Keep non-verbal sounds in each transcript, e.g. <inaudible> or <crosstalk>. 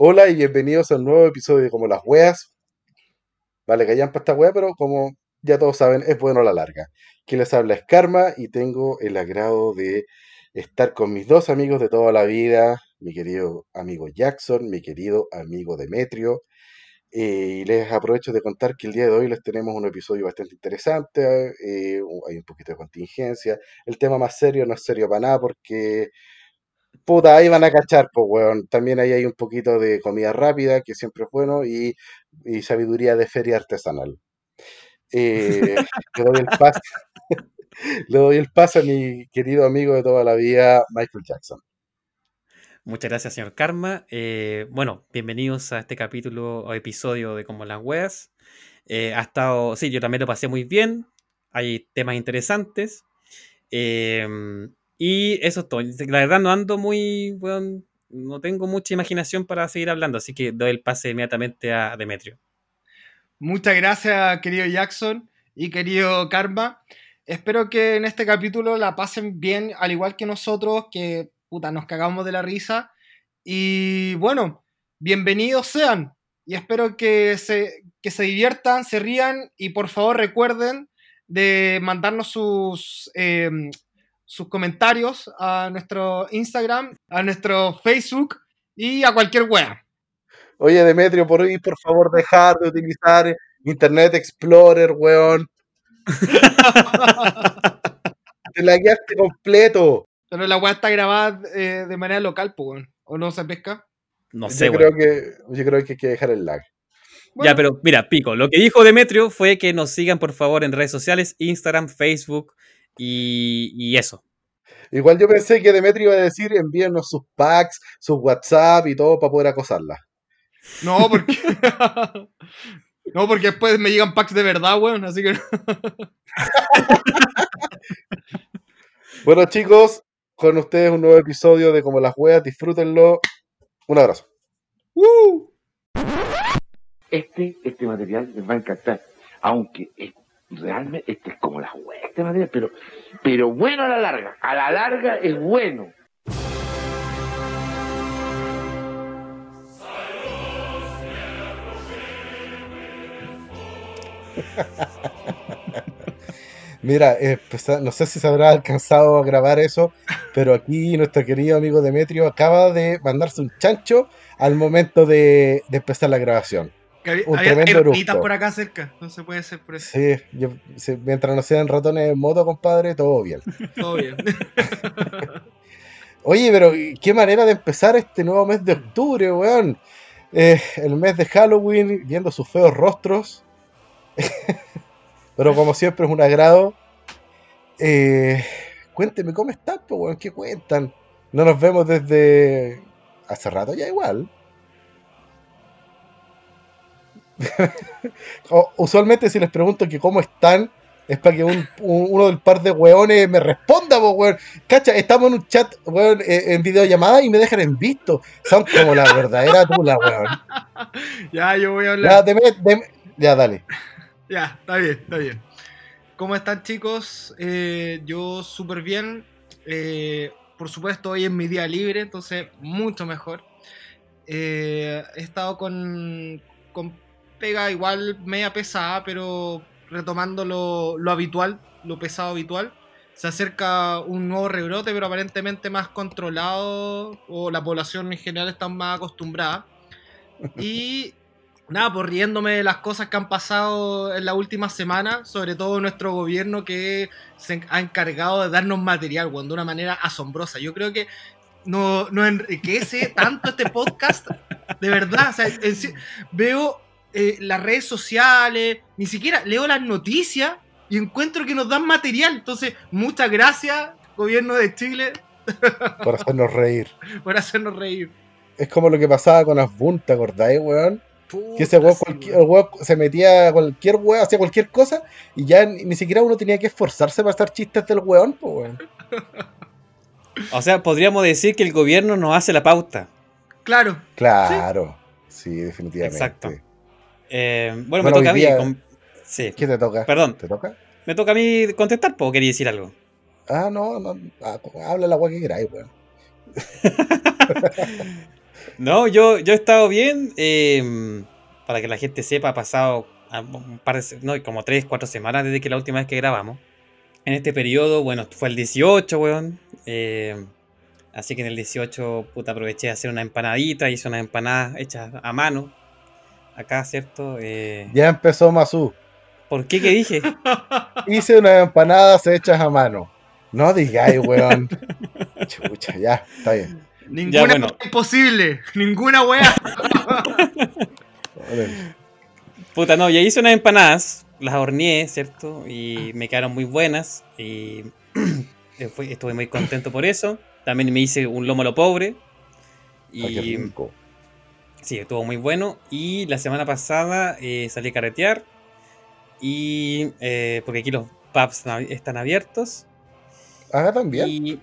Hola y bienvenidos a un nuevo episodio de Como las Weas. Vale, callan para esta wea, pero como ya todos saben, es bueno a la larga. Quien les habla es Karma y tengo el agrado de estar con mis dos amigos de toda la vida, mi querido amigo Jackson, mi querido amigo Demetrio. Eh, y les aprovecho de contar que el día de hoy les tenemos un episodio bastante interesante, eh, hay un poquito de contingencia. El tema más serio no es serio para nada porque Puta, ahí van a cachar, pues, weón. También ahí hay un poquito de comida rápida, que siempre es bueno, y, y sabiduría de feria artesanal. Eh, <laughs> le, doy el paso, <laughs> le doy el paso a mi querido amigo de toda la vida, Michael Jackson. Muchas gracias, señor Karma. Eh, bueno, bienvenidos a este capítulo o episodio de Como las Weas. Eh, ha estado, sí, yo también lo pasé muy bien. Hay temas interesantes. Eh, y eso es todo. La verdad no ando muy, bueno, no tengo mucha imaginación para seguir hablando, así que doy el pase inmediatamente a Demetrio. Muchas gracias, querido Jackson y querido Karma. Espero que en este capítulo la pasen bien, al igual que nosotros, que puta, nos cagamos de la risa. Y bueno, bienvenidos sean. Y espero que se, que se diviertan, se rían y por favor recuerden de mandarnos sus eh, sus comentarios a nuestro Instagram, a nuestro Facebook y a cualquier web. Oye, Demetrio, por hoy, por favor, dejar de utilizar Internet Explorer, weón. <laughs> Te la guiaste completo. Pero la weá está grabada eh, de manera local, pues, ¿o no se pesca? No sé, yo creo, que, yo creo que hay que dejar el lag. Bueno. Ya, pero mira, Pico, lo que dijo Demetrio fue que nos sigan por favor en redes sociales, Instagram, Facebook, y, y, eso. Igual yo pensé que Demetrio iba a decir envíenos sus packs, sus WhatsApp y todo para poder acosarla. No, porque. <laughs> no, porque después me llegan packs de verdad, weón, así que. <laughs> bueno, chicos, con ustedes un nuevo episodio de Como las Weas, disfrútenlo. Un abrazo. Este, este material les va a encantar, aunque realmente este es como la wea este material, pero, pero bueno a la larga, a la larga es bueno. <laughs> Mira, eh, pues, no sé si se habrá alcanzado a grabar eso, pero aquí nuestro querido amigo Demetrio acaba de mandarse un chancho al momento de, de empezar la grabación. Que un había tremendo por acá cerca, no se puede hacer por eso. Sí, yo, sí, mientras no sean ratones en moto, compadre, todo bien. <laughs> todo bien. <laughs> Oye, pero qué manera de empezar este nuevo mes de octubre, weón. Eh, el mes de Halloween, viendo sus feos rostros. <laughs> pero como siempre es un agrado. Eh, cuénteme cómo están, pues, weón, ¿qué cuentan? No nos vemos desde hace rato ya igual. <laughs> Usualmente si les pregunto que cómo están, es para que un, uno del par de weones me responda, weón. Cacha, estamos en un chat, weón, eh, en videollamada y me dejan en visto. Son como la verdadera tula, weón. <laughs> Ya, yo voy a hablar. Ya, ya dale. Ya, está bien, está bien. ¿Cómo están, chicos? Eh, yo súper bien. Eh, por supuesto, hoy es mi día libre, entonces mucho mejor. he estado con, con pega igual media pesada, pero retomando lo, lo habitual, lo pesado habitual. Se acerca un nuevo rebrote, pero aparentemente más controlado, o la población en general está más acostumbrada. <laughs> Y nada, pues riéndome de las cosas que han pasado en la última semana, sobre todo nuestro gobierno que se ha encargado de darnos material, de una manera asombrosa. Yo creo que no, no enriquece tanto este podcast, de verdad. O sea, veo eh, las redes sociales, ni siquiera leo las noticias y encuentro que nos dan material. Entonces, muchas gracias, gobierno de Chile. <laughs> Por hacernos reír. Por hacernos reír. Es como lo que pasaba con Asbun, ¿te acordáis, weón? que ese weón, se metía a cualquier weón, hacía cualquier cosa y ya ni, siquiera uno tenía que esforzarse para hacer chistes del weón, pues weón. <laughs> O sea, podríamos decir que el gobierno nos hace la pauta. Claro. Claro. Sí, definitivamente. Exacto. Eh, bueno, me toca a mí. Sí. ¿Qué te toca? Perdón. ¿Te toca? ¿Me toca a mí contestar o quería decir algo? Ah, no, no. Ah, habla la agua que queráis, weón. <laughs> No, yo, yo he estado bien. eh, para que la gente sepa, ha pasado un par de no, como 3, 4 semanas desde que la última vez que grabamos. En este periodo, bueno, fue el 18, weón. eh, así que en el 18, puta, aproveché de hacer una empanadita. Hice unas empanadas hechas a mano. Acá, ¿cierto? Eh, Ya empezó Masú. ¿Por qué? ¿Qué dije? <laughs> Hice unas empanadas hechas a mano. No digáis, weón. <laughs> Chucha, ya, está bien. Ninguna bueno. wea imposible. Ninguna wea. Joder. Puta, no, ya hice unas empanadas, las horneé, ¿cierto? Y me quedaron muy buenas. Y <clears throat> estuve muy contento por eso. También me hice un lomo a lo pobre. Ay, qué Y rico. Sí, estuvo muy bueno. Y la semana pasada eh, salí a carretear. Y eh, porque aquí los pubs están abiertos. Ah, también. Y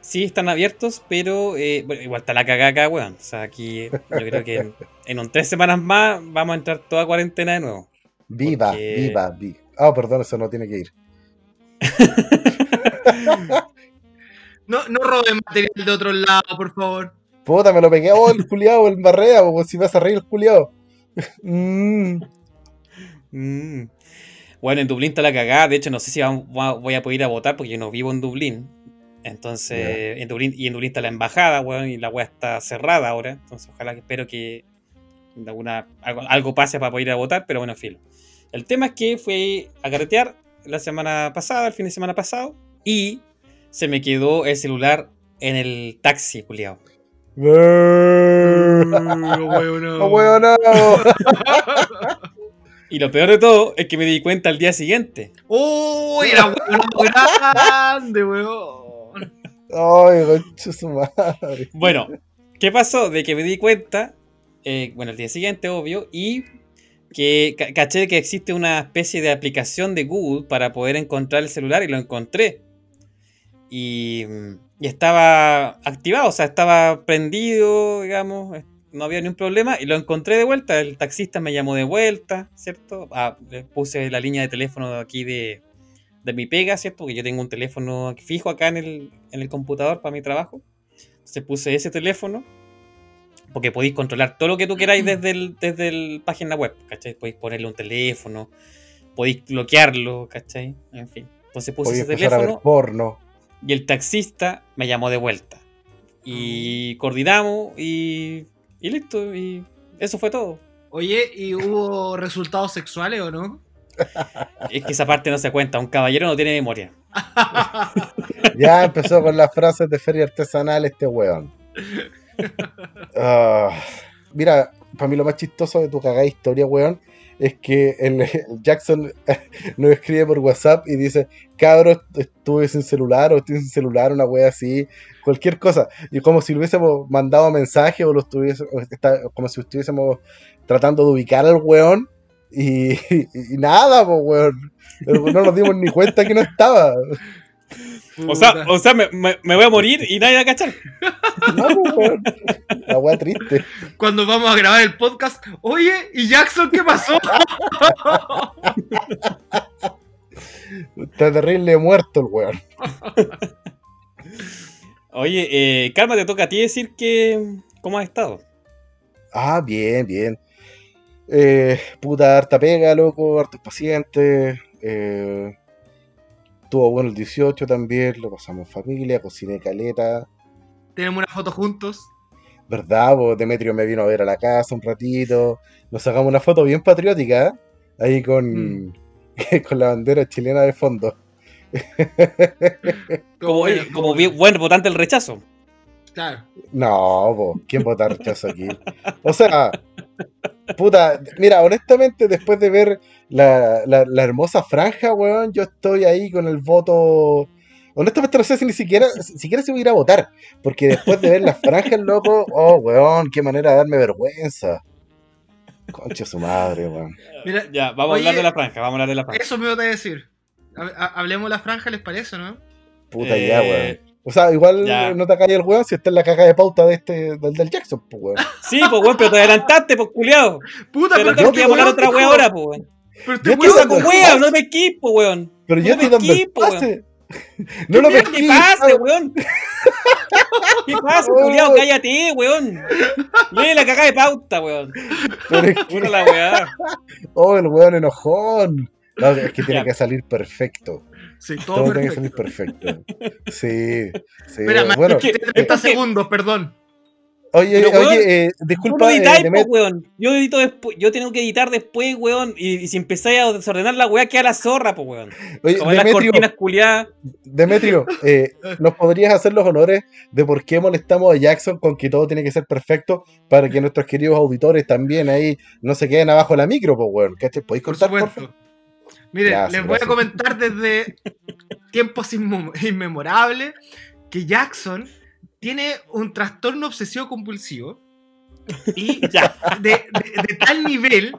sí, están abiertos, pero eh, bueno, igual está la cagada acá, weón. O sea, aquí yo creo que en, <laughs> en un tres semanas más vamos a entrar toda cuarentena de nuevo. Viva, porque- viva, viva. Ah, perdón, eso no tiene que ir. <laughs> <laughs> No, no roben material de otro lado, por favor. Puta, me lo pegué. Oh, el culiao, el barrea, pues si vas a reír el culiao. <laughs> Mm. Mm. Bueno, en Dublín está la cagada. De hecho, no sé si voy a poder ir a votar porque yo no vivo en Dublín. Entonces, en Dublín, y en Dublín está la embajada, weón, y la weá está cerrada ahora. Entonces, ojalá que espero que alguna, algo, algo pase para poder ir a votar, pero bueno, filo. El tema es que fui a carretear la semana pasada, el fin de semana pasado, y se me quedó el celular en el taxi, culiao. Brrr. Uh, weón, ¡Oh, weón, no! <laughs> Y lo peor de todo es que me di cuenta al día siguiente. ¡Uy! Era grande, weón. ¡Ay, concha su madre! Bueno, ¿qué pasó? De que me di cuenta, eh, bueno, el día siguiente, obvio, y que ca- caché que existe una especie de aplicación de Google para poder encontrar el celular y lo encontré. Y, mm, y estaba activado, o sea, estaba prendido, digamos, no había ningún problema y lo encontré de vuelta. El taxista me llamó de vuelta, ¿cierto? Ah, le puse la línea de teléfono aquí de, de mi pega, ¿cierto? Porque yo tengo un teléfono fijo acá en el, en el computador para mi trabajo. Entonces puse ese teléfono. Porque podéis controlar todo lo que tú queráis desde el, desde el página web, ¿cachai? Podéis ponerle un teléfono, podéis bloquearlo, ¿cachai? En fin. Entonces puse ese empezar a ver teléfono porno. Y el taxista me llamó de vuelta. Y coordinamos y, y listo. Y eso fue todo. Oye, ¿y hubo resultados sexuales o no? Es que esa parte no se cuenta. Un caballero no tiene memoria. <laughs> Ya empezó con las frases de feria artesanal este weón. Ah, mira, para mí lo más chistoso de tu cagada historia, weón, es que el, Jackson <laughs> nos escribe por WhatsApp y dice, cabros, estuve sin celular o estoy sin celular, una wea así, cualquier cosa. Y como si lo hubiésemos mandado mensaje o lo estuviésemos, como si estuviésemos tratando de ubicar al weón. Y <laughs> nada, pues, weón. No nos dimos ni cuenta que no estaba. O sea, o sea me, me- me voy a morir y nadie va a cachar. No, pues, weón. La wea triste. Cuando vamos a grabar el podcast, oye, ¿y Jackson qué pasó? Está terrible muerto el weón. Oye, eh, Calma, te toca a ti decir que. ¿Cómo has estado? Ah, bien, bien. Eh, puta, harta pega, loco, hartos pacientes. Eh, tuvo bueno el 18 también, lo pasamos en familia, cociné caleta. Tenemos una foto juntos. ¿Verdad? Pues Demetrio me vino a ver a la casa un ratito. Nos sacamos una foto bien patriótica, ahí con, <laughs> con la bandera chilena de fondo. <laughs> Como, como bien- buen votante del rechazo. Claro. No, po, ¿quién vota rechazo aquí? O sea, puta, mira, honestamente, después de ver la, la- la hermosa franja, weón, yo estoy ahí con el voto. Honestamente, no sé si ni siquiera, si siquiera si voy a ir a votar, porque después de ver las franjas, loco, oh, weón, qué manera de darme vergüenza. Concha su madre, weón. Mira, Ya, vamos Oye, a hablar de la franja, vamos a hablar de la franja. eso me iba a decir. Ha- ha- Hablemos de la franja, ¿les parece, no? Puta, Eh, ya, weón. O sea, igual ya. no te calles el weón si está en la caja de pauta de este, del, del Jackson, pues, weón. <laughs> Sí, pues weón, pero te adelantaste, pues culiado. Puta, Te pero yo que iba a weón otra wea ahora, pues weón. Pero Yo este estoy weón- saco wea, no me equipo, weón. Pero No yo estoy dando el equipo, pase. <laughs> No lo ¿Qué pesqué. pasa, weón? ¿Qué pasa, <laughs> culiao? Cállate, weón. Lee la cagada de pauta, weón. Pero es que- la weá. oh, el weón enojón. No, es que tiene Ya. que salir perfecto. Sí, Todo, todo tiene que salir perfecto. <laughs> Sí, sí. Bueno, es que- 30 segundos, perdón. oye, Pero, weón, oye, eh, disculpa, no eh, editáis, po, Demet- weón. Yo edito después, yo tengo que editar después, weón. Y, y si empezáis a desordenar la weá, queda la zorra, po, weón. oye, Como en las Demetrio, cortinas. Demetrio, <laughs> eh, ¿nos podrías hacer los honores de por qué molestamos a Jackson con que todo tiene que ser perfecto para que nuestros queridos auditores también ahí no se queden abajo de la micro, pues, weón? ¿Cachai? ¿Podéis Por contar, por favor? Miren, Gracias, les voy a comentar desde tiempos inmemorables que Jackson tiene un trastorno obsesivo compulsivo y <laughs> Ya. de, de- de tal nivel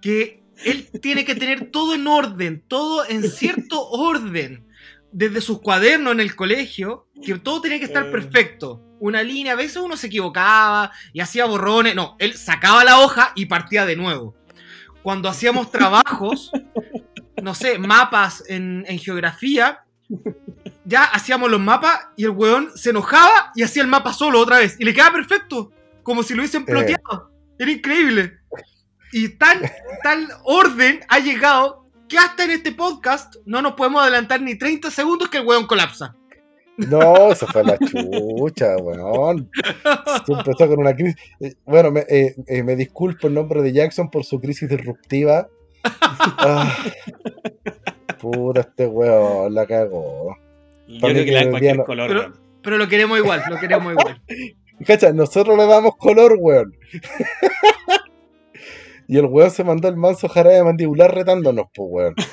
que él tiene que tener todo en orden, todo en cierto orden. Desde sus cuadernos en el colegio, que todo tenía que estar Eh. perfecto. Una línea, a veces uno se equivocaba y hacía borrones. No, él sacaba la hoja y partía de nuevo. Cuando hacíamos trabajos, no sé, mapas en, en geografía, ya hacíamos los mapas y el weón se enojaba y hacía el mapa solo otra vez. Y le quedaba perfecto, como si lo hubiesen Eh. ploteado. Era increíble. Y tan, tal orden ha llegado que hasta en este podcast no nos podemos adelantar ni 30 segundos que el weón colapsa. No, eso fue la chucha, weón. Se empezó con una crisis. eh, Bueno, me, eh, eh, me disculpo en nombre de Jackson por su crisis disruptiva. Ah, puta, este weón la cagó. Yo Para creo mí que le que dan cualquier Diana- color, Pero- lo queremos igual, lo queremos igual. <laughs> Cacha, nosotros le damos color, weón. <laughs> y el weón se mandó el manso jarabe mandibular retándonos, pues, weón. <laughs>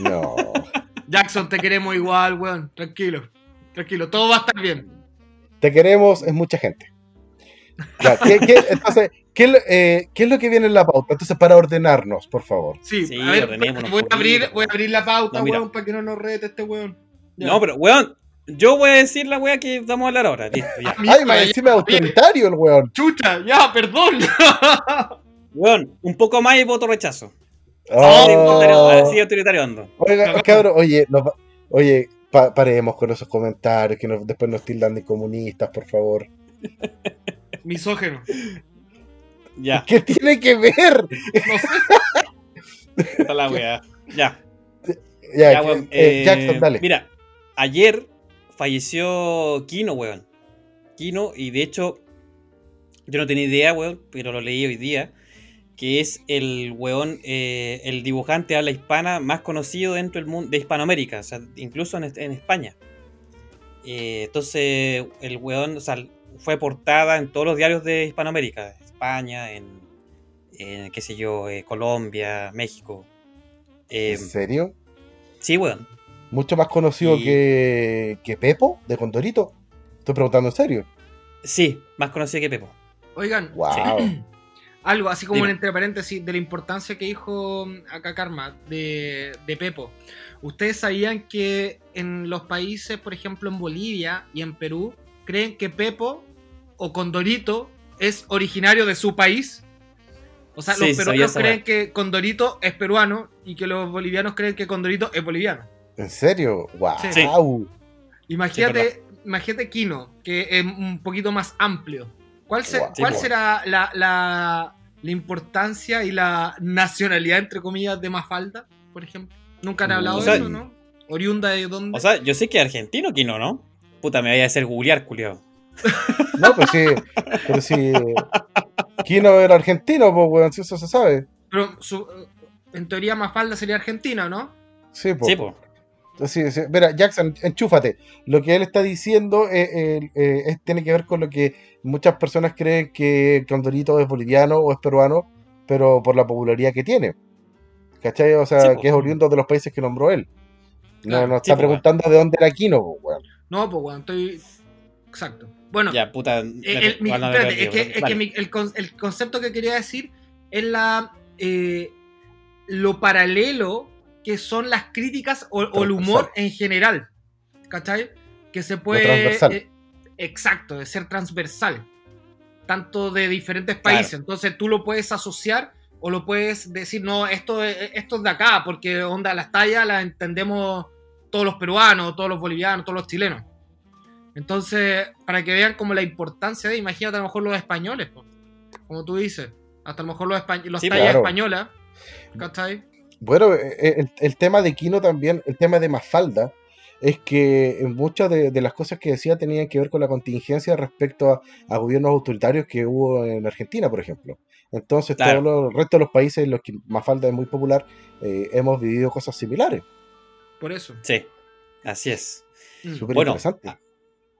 No. Jackson, te queremos igual, weón. Tranquilo, tranquilo, todo va a estar bien. Te queremos, es mucha gente. Ya, ¿qué, qué- entonces, ¿qué, es lo- eh, ¿qué es lo que viene en la pauta? Entonces, para ordenarnos, por favor. Sí, Sí, a ver, ordenémonos voy a, abrir, poquito, voy a abrir la pauta, No, weón, para que no nos rete este weón. Ya. No, pero, weón, yo voy a decir la weá que vamos a hablar ahora. Listo, ya. <laughs> Ay, más ya, encima autoritario el weón. Chucha, ya, perdón. <laughs> Weón, un poco más y voto rechazo. Oh. De autoritario- ando. Oiga, cabrón, oye, oye, pa- paremos con esos comentarios que nos- después nos tildan de comunistas, por favor. Misógeno. Ya, <laughs> ¿Qué tiene que ver? <laughs> No sé. está la weá. Ya. Ya, Ya, weón, eh, eh, Jackson, dale. Mira, ayer falleció Kino, weón. Kino, y de hecho, yo no tenía idea, weón, pero lo leí hoy día, que es el weón, eh, el dibujante habla hispana más conocido dentro del mundo de Hispanoamérica, o sea, incluso en, en España. Eh, entonces, el weón, o sea, fue portada en todos los diarios de Hispanoamérica, España, en, en, qué sé yo, eh, Colombia, México. Eh, ¿En serio? sí, weón. Mucho más conocido Y- que, que Pepo de Condorito. Estoy preguntando en serio. Sí, más conocido que Pepo. Oigan, Wow. <clears throat> algo así como Dime. en entre paréntesis de la importancia que dijo mm, acá Karma de, de Pepo. ¿Ustedes sabían que en los países, por ejemplo en Bolivia y en Perú, creen que Pepo o Condorito es originario de su país? O sea, Sí, los peruanos creen que Condorito es peruano y que los bolivianos creen que Condorito es boliviano. ¿En serio? Wow. Sí. Imagínate, Sí, imagínate Kino, que es un poquito más amplio. ¿Cuál, se- será la, la- la importancia y la nacionalidad, entre comillas, de Mafalda, por ejemplo? Nunca han hablado O de sea, eso, ¿no? ¿Oriunda de dónde? O sea, yo sé que es argentino Kino, ¿no? Puta, me vaya a hacer googlear, culiao. No, pues sí. Pero sí. Kino era argentino, pues, weón, si eso se sabe. Pero su- en teoría Mafalda sería argentina, ¿no? Sí, pues. Sí, po. Sí, sí. Mira, Jackson, enchúfate. Lo que él está diciendo eh, eh, eh, es- tiene que ver con lo que muchas personas creen que Condorito es boliviano o es peruano, pero por la popularidad que tiene. ¿Cachai? O sea, Sí, que es oriundo de los países que nombró él. No, Claro, no sí, está po, preguntando de dónde era Kino, weón. No, pues bueno, estoy. Exacto. Bueno, Ya, puta. El- mi- espérate, es que, el es que Vale. mi- el, con- el concepto que quería decir es la eh, lo paralelo que son las críticas o, o el humor en general. ¿Cachai? Que se puede. transversal. eh, exacto, de ser transversal. Tanto de diferentes Claro. países. Entonces tú lo puedes asociar o lo puedes decir, no, esto, es- esto es de acá, porque onda, las tallas las entendemos todos los peruanos, todos los bolivianos, todos los chilenos. Entonces, para que vean como la importancia de, imagínate a lo mejor los españoles, po, como tú dices, hasta a lo mejor los, espa- los Sí, tallas claro. españolas, ¿cachai? Bueno, eh, eh, el, el tema de Kino también, el tema de Mafalda, es que en muchas de, de las cosas que decía tenían que ver con la contingencia respecto a, a gobiernos autoritarios que hubo en Argentina, por ejemplo. Entonces, Claro. todos los el resto de los países en los que Mafalda es muy popular, eh, hemos vivido cosas similares. Por eso. Sí, así es. Mm. Súper Bueno, interesante.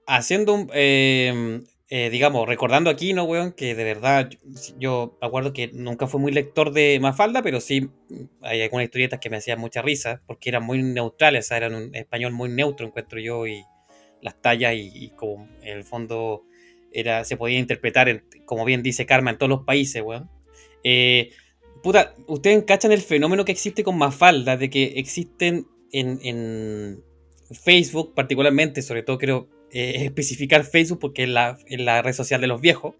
Haciendo un, eh, eh, digamos, recordando aquí, ¿no, weón? Que de verdad, yo, acuerdo que nunca fui muy lector de Mafalda, pero sí mm, hay algunas historietas que me hacían mucha risa, porque eran muy neutrales, o sea, eran un español muy neutro, encuentro yo, y las tallas, y, como en el fondo era, se podía interpretar, como bien dice Karma, en todos los países, weón. Eh, puta, ustedes cachan el fenómeno que existe con Mafalda, de que existen en, en Facebook, particularmente, sobre todo creo eh, <laughs> especificar Facebook porque es la, es la red social de los viejos,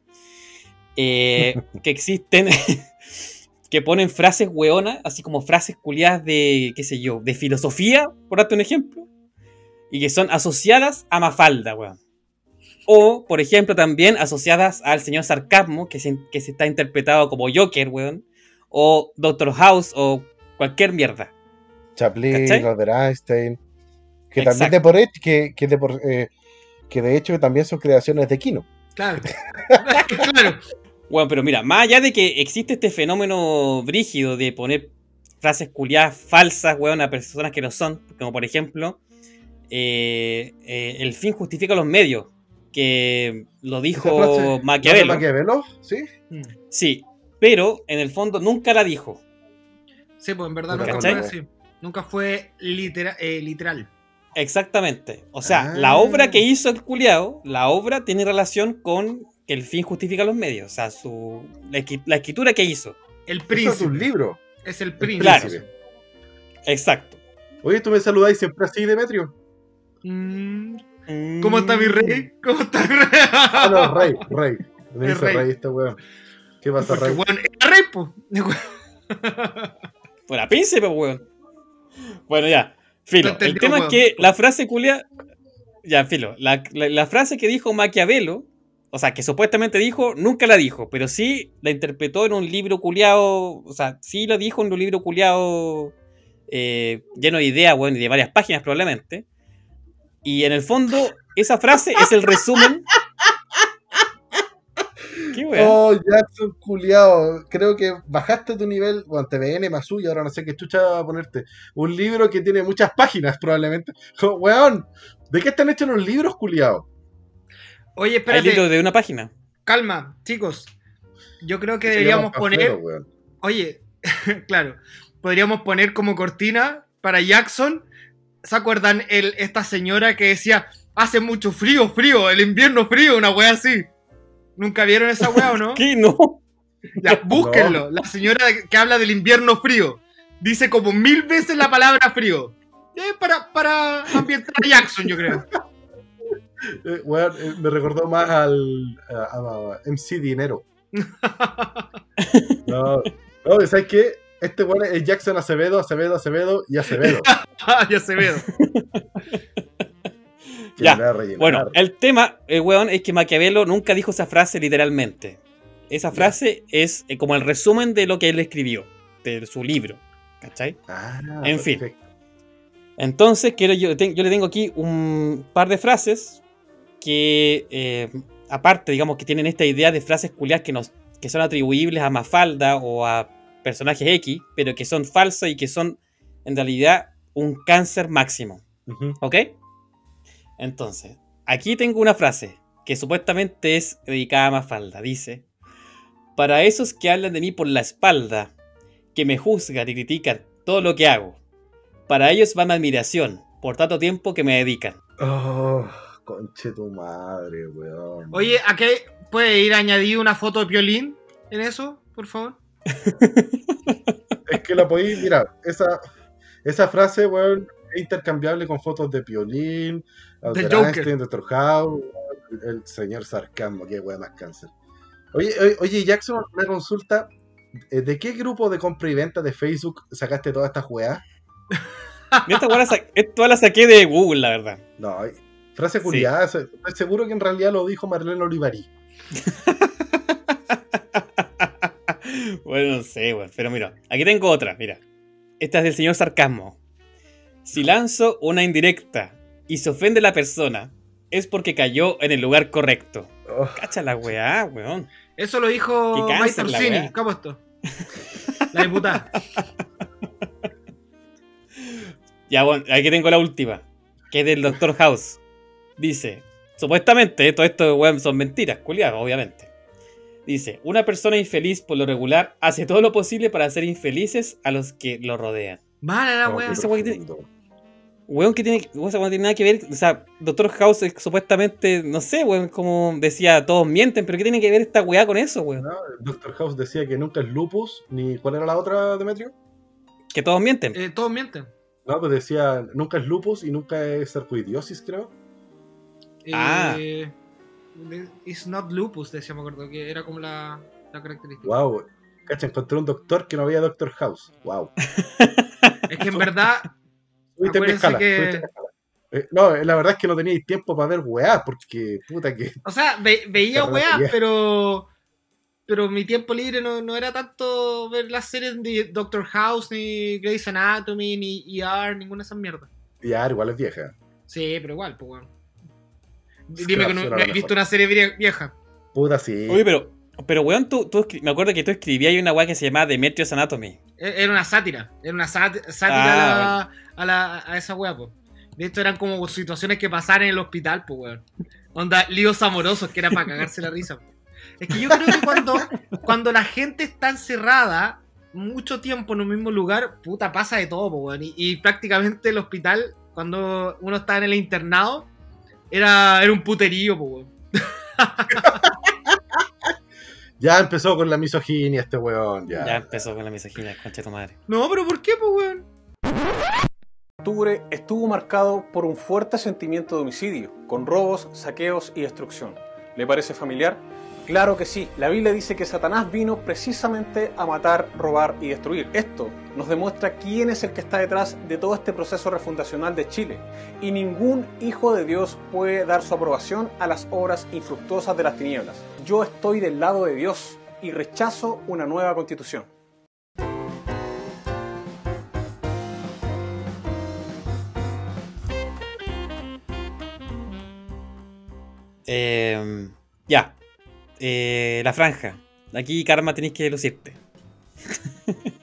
eh, <laughs> que existen, <laughs> que ponen frases hueonas, así como frases culiadas de, qué sé yo, de filosofía, por darte un ejemplo, y que son asociadas a Mafalda, weón. O, por ejemplo, también asociadas al señor Sarcasmo, que se, que se está interpretado como Joker, weón, o Doctor House, o cualquier mierda. Chaplin. Albert Einstein, que también de por hecho, que, que de por- eh, que de hecho también son creaciones de Kino. Claro. <laughs> claro. Bueno, pero mira, más allá de que existe este fenómeno brígido de poner frases culiadas falsas, weón, a personas que no son, como por ejemplo, eh, eh, el fin justifica los medios, que lo dijo frase, ¿no de Maquiavelo. Maquiavelo, ¿sí? Mm. Sí, pero en el fondo nunca la dijo. Sí, pues en verdad nunca fue. Nunca fue litera- eh, literal. Exactamente. O sea, Ah. la obra que hizo el culiao, la obra tiene relación con que el fin justifica los medios. O sea, su, la, escritura que hizo. El Eso es príncipe. un libro. Es el príncipe. Claro. Exacto. Oye, tú me saludáis siempre así, Demetrio. Mm, ¿Cómo está mi rey? ¿Cómo está mi rey? Ah, no, Rey, Rey. <laughs> Me dice Rey. Rey este weón. ¿Qué pasa, Porque, Rey? weón, era rey, po. Fuera príncipe, weón. Bueno, ya. Filo. El tema es que la frase culia. Ya, filo. La, la- la frase que dijo Maquiavelo, o sea, que supuestamente dijo, nunca la dijo, pero sí la interpretó en un libro culiao. O sea, sí lo dijo en un libro culiao eh, lleno de ideas, weón, y de varias páginas probablemente. Y en el fondo, esa frase es el resumen. Oh, Jackson culiao. Creo que bajaste tu nivel. Bueno, TVN más suyo, ahora no sé qué chucha va a ponerte. Un libro que tiene muchas páginas, probablemente. Jo, <laughs> Weón, ¿de qué están hechos los libros, culiao? Oye, Hay espérate. libro de una página. Calma, chicos. Yo creo que deberíamos poner. Weón. Oye, <laughs> claro. Podríamos poner como cortina para Jackson. ¿Se acuerdan el, esta señora que decía hace mucho frío, frío, el invierno frío, una wea así? ¿Nunca vieron esa wea o no? <laughs> ¿Qué? No. Ya, <laughs> búsquenlo. La señora que habla del invierno frío. Dice como mil veces la palabra frío. Eh, para, para ambientar a Jackson, yo creo. <laughs> Eh, eh, me recordó más al a, a- a MC Dinero. No, no, ¿sabes qué? Este weón es Jackson Acevedo, Acevedo, Acevedo y Acevedo. ve. que Ya. Bueno, el tema, eh, weón, es que Maquiavelo nunca dijo esa frase literalmente. Esa frase es eh, como el resumen de lo que él escribió, de su libro. ¿Cachai? Ah, en fin. Entonces, quiero yo, te- yo le tengo aquí un par de frases que, eh, aparte, digamos que tienen esta idea de frases culiadas que, nos, que son atribuibles a Mafalda o a personajes X, pero que son falsas y que son en realidad un cáncer máximo. ¿Ok? Entonces, aquí tengo una frase que supuestamente es dedicada a Mafalda. Dice: Para esos que hablan de mí por la espalda, que me juzgan y critican todo lo que hago, para ellos va mi admiración por tanto tiempo que me dedican. Oh, conche tu madre, weón. Oye, ¿a qué puede ir a añadir una foto de violín en eso, por favor? <laughs> Es que la podéis, mira, esa, esa frase, weón, es intercambiable con fotos de Piolín, Albert Joker. Einstein, Dr. House, el, el señor Sarcasmo, que weón más cáncer. Oye, oye, Jackson, una consulta. eh, ¿De qué grupo de compra y venta de Facebook sacaste todas estas weas? Esta weá la sa- esta la saqué de Google, la verdad. No, frase Sí. culiada. se- Estoy seguro que en realidad lo dijo Marlene Olivarí. <laughs> bueno, no sé, weón. Pero mira, aquí tengo otra, mira. Esta es del señor Sarcasmo. Si lanzo una indirecta y se ofende la persona, es porque cayó en el lugar correcto. Oh, Cacha la weá, weón. Eso lo dijo Mike Torsini. ¿Cómo esto? La diputada. <laughs> Ya, bueno, aquí tengo la última, que es del Doctor House. Dice, supuestamente, todo esto weón, son mentiras, culiadas, obviamente. Dice, una persona infeliz por lo regular hace todo lo posible para hacer infelices a los que lo rodean. Mala la Ese weón. Weón, que tiene, weón, no tiene nada que ver. O sea, Doctor House es supuestamente, no sé, weón, como decía, todos mienten, pero ¿qué tiene que ver esta weá con eso, weón? No, Dr. House decía que nunca es lupus, ni ¿cuál era la otra, Demetrio? Que todos mienten. Eh, todos mienten. No, pues decía nunca es lupus y nunca es sarcoidiosis, creo. Ah. Eh, It's not lupus, decía, me acuerdo, que era como la, la característica. Wow. Cacha, encontré un doctor que no había Doctor House. Wow. Es que en verdad, Subiste en mi escala, que-. Eh, no, la verdad es que no teníais tiempo para ver weá, porque puta que. o sea, ve- veía weá, pero pero mi tiempo libre no, no era tanto ver las series de Doctor House, ni Grey's Anatomy, ni ER, ninguna de esas mierdas. Ya, igual es vieja. Sí, pero igual, pues weón. Sí, Dime que no, has visto una serie vie- vieja. Puta sí. Oye, pero, pero weón, tú, tú me acuerdo que tú escribías una weá que se llamaba Demetrius Anatomy. E- Era una sátira. Era una sát- sátira Ah, a, la- a esa weá, pues. De hecho, eran como situaciones que pasaban en el hospital, pues, weón. Onda, líos amorosos, que era para cagarse la risa. po. Es que yo creo que cuando, cuando la gente está encerrada mucho tiempo en un mismo lugar, puta, pasa de todo, pues, weón. Y, y prácticamente el hospital, cuando uno está en el internado, era, era un puterío, pues, weón. <laughs> Ya empezó con la misoginia este weón. Ya. Ya empezó con la misoginia, concha de tu madre. No, pero ¿por qué, pues, weón? Estuvo marcado por un fuerte sentimiento de homicidio, con robos, saqueos y destrucción. ¿Le parece familiar? Claro que sí, la Biblia dice que Satanás vino precisamente a matar, robar y destruir. Esto nos demuestra quién es el que está detrás de todo este proceso refundacional de Chile. Y ningún hijo de Dios puede dar su aprobación a las obras infructuosas de las tinieblas. Yo estoy del lado de Dios y rechazo una nueva constitución. Eh, ya. Eh, la franja. Aquí, Karma, tenéis que lucirte. <laughs>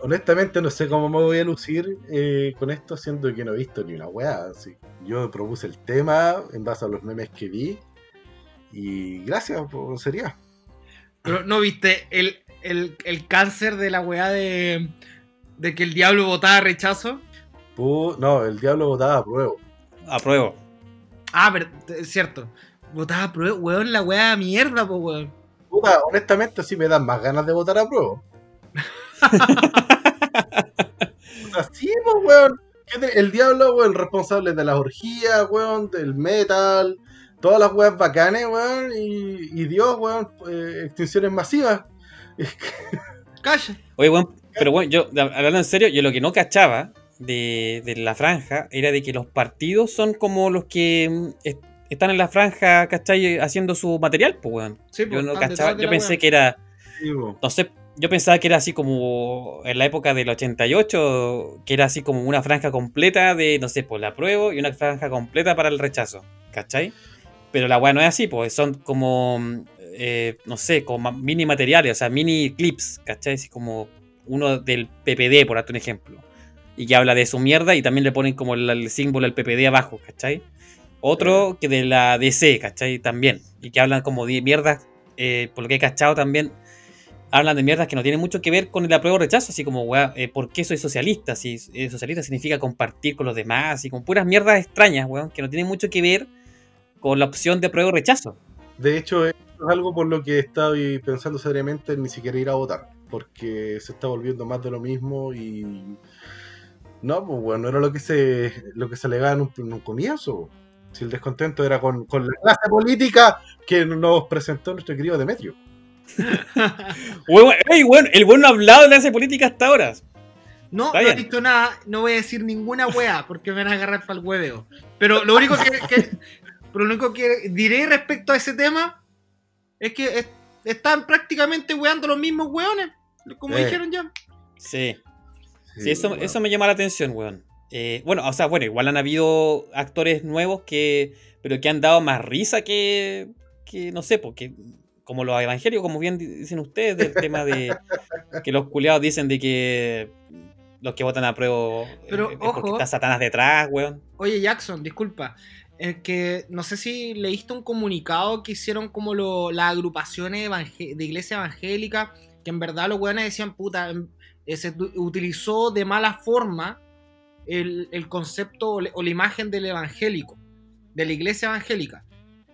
Honestamente no sé cómo me voy a lucir eh, con esto, siendo que no he visto ni una weá. así. Yo propuse el tema en base a los memes que vi. Y gracias, pues, sería. Pero ¿no viste el, el, el cáncer de la weá de, de que el diablo votaba rechazo? Pu- no, el diablo votaba a prueba. Apruebo. Ah, pero es cierto. Votaba prueba, weón, la weá mierda, pues weón. Puta, honestamente sí me dan más ganas de votar a prueba. <laughs> Puta, sí, pues, weón. ¿Qué te- El diablo, weón, el responsable de las orgías, weón, del metal, todas las weas bacanes, weón, y, y Dios, weón, eh, extinciones masivas. <laughs> Calla. Oye, weón, pero bueno, yo, hablando en serio, yo lo que no cachaba de, de la franja era de que los partidos son como los que mm, est- están en la franja, ¿cachai? Haciendo su material, pues, weón. Sí, Yo pues, no cachaba, yo pensé que era, no sé, yo pensaba que era así como en la época del 88, que era así como una franja completa de, no sé, pues la apruebo y una franja completa para el rechazo, ¿cachai? Pero la weá no es así, pues son como, eh, no sé, como mini materiales, o sea, mini clips, ¿cachai? Así como uno del PPD, por darte un ejemplo. Y que habla de su mierda y también le ponen como el, el símbolo del PPD abajo, ¿cachai? Otro que de la DC, ¿cachai? También. Y que hablan como de mierdas, eh, por lo que he cachado también, hablan de mierdas que no tienen mucho que ver con el apruebo o rechazo, así como, weá, eh, ¿por qué soy socialista? Si eh, socialista significa compartir con los demás, y con puras mierdas extrañas, weón, que no tienen mucho que ver con la opción de apruebo o rechazo. De hecho, es algo por lo que estoy pensando seriamente en ni siquiera ir a votar, porque se está volviendo más de lo mismo y no, pues bueno, era lo que se lo que se alegaba en un, en un comienzo. Si el descontento era con, con la clase política que nos presentó nuestro querido Demetrio. <laughs> Weón, ey, weón, el weón no ha hablado de la clase política hasta ahora. No, no he dicho nada, no voy a decir ninguna weá porque me van a agarrar para el hueveo. Pero lo único que, que- pero lo único que diré respecto a ese tema es que es- están prácticamente weando los mismos weones, como Eh. dijeron ya. Sí. Sí, eso, bueno. eso me llama la atención, weón. Eh, bueno, o sea, bueno, igual han habido actores nuevos que. Pero que han dado más risa que. que no sé, porque. Como los evangelios, como bien di- dicen ustedes, del tema de. <laughs> que los culiados dicen de que. Los que votan a prueba. Pero, es porque ojo. está Satanás detrás, weón. Oye, Jackson, disculpa. Es que no sé si leíste un comunicado que hicieron como lo- las agrupaciones de iglesia evangélica, que en verdad los weones decían, puta, se tu- utilizó de mala forma el, el concepto o, la imagen del evangélico, de la iglesia evangélica.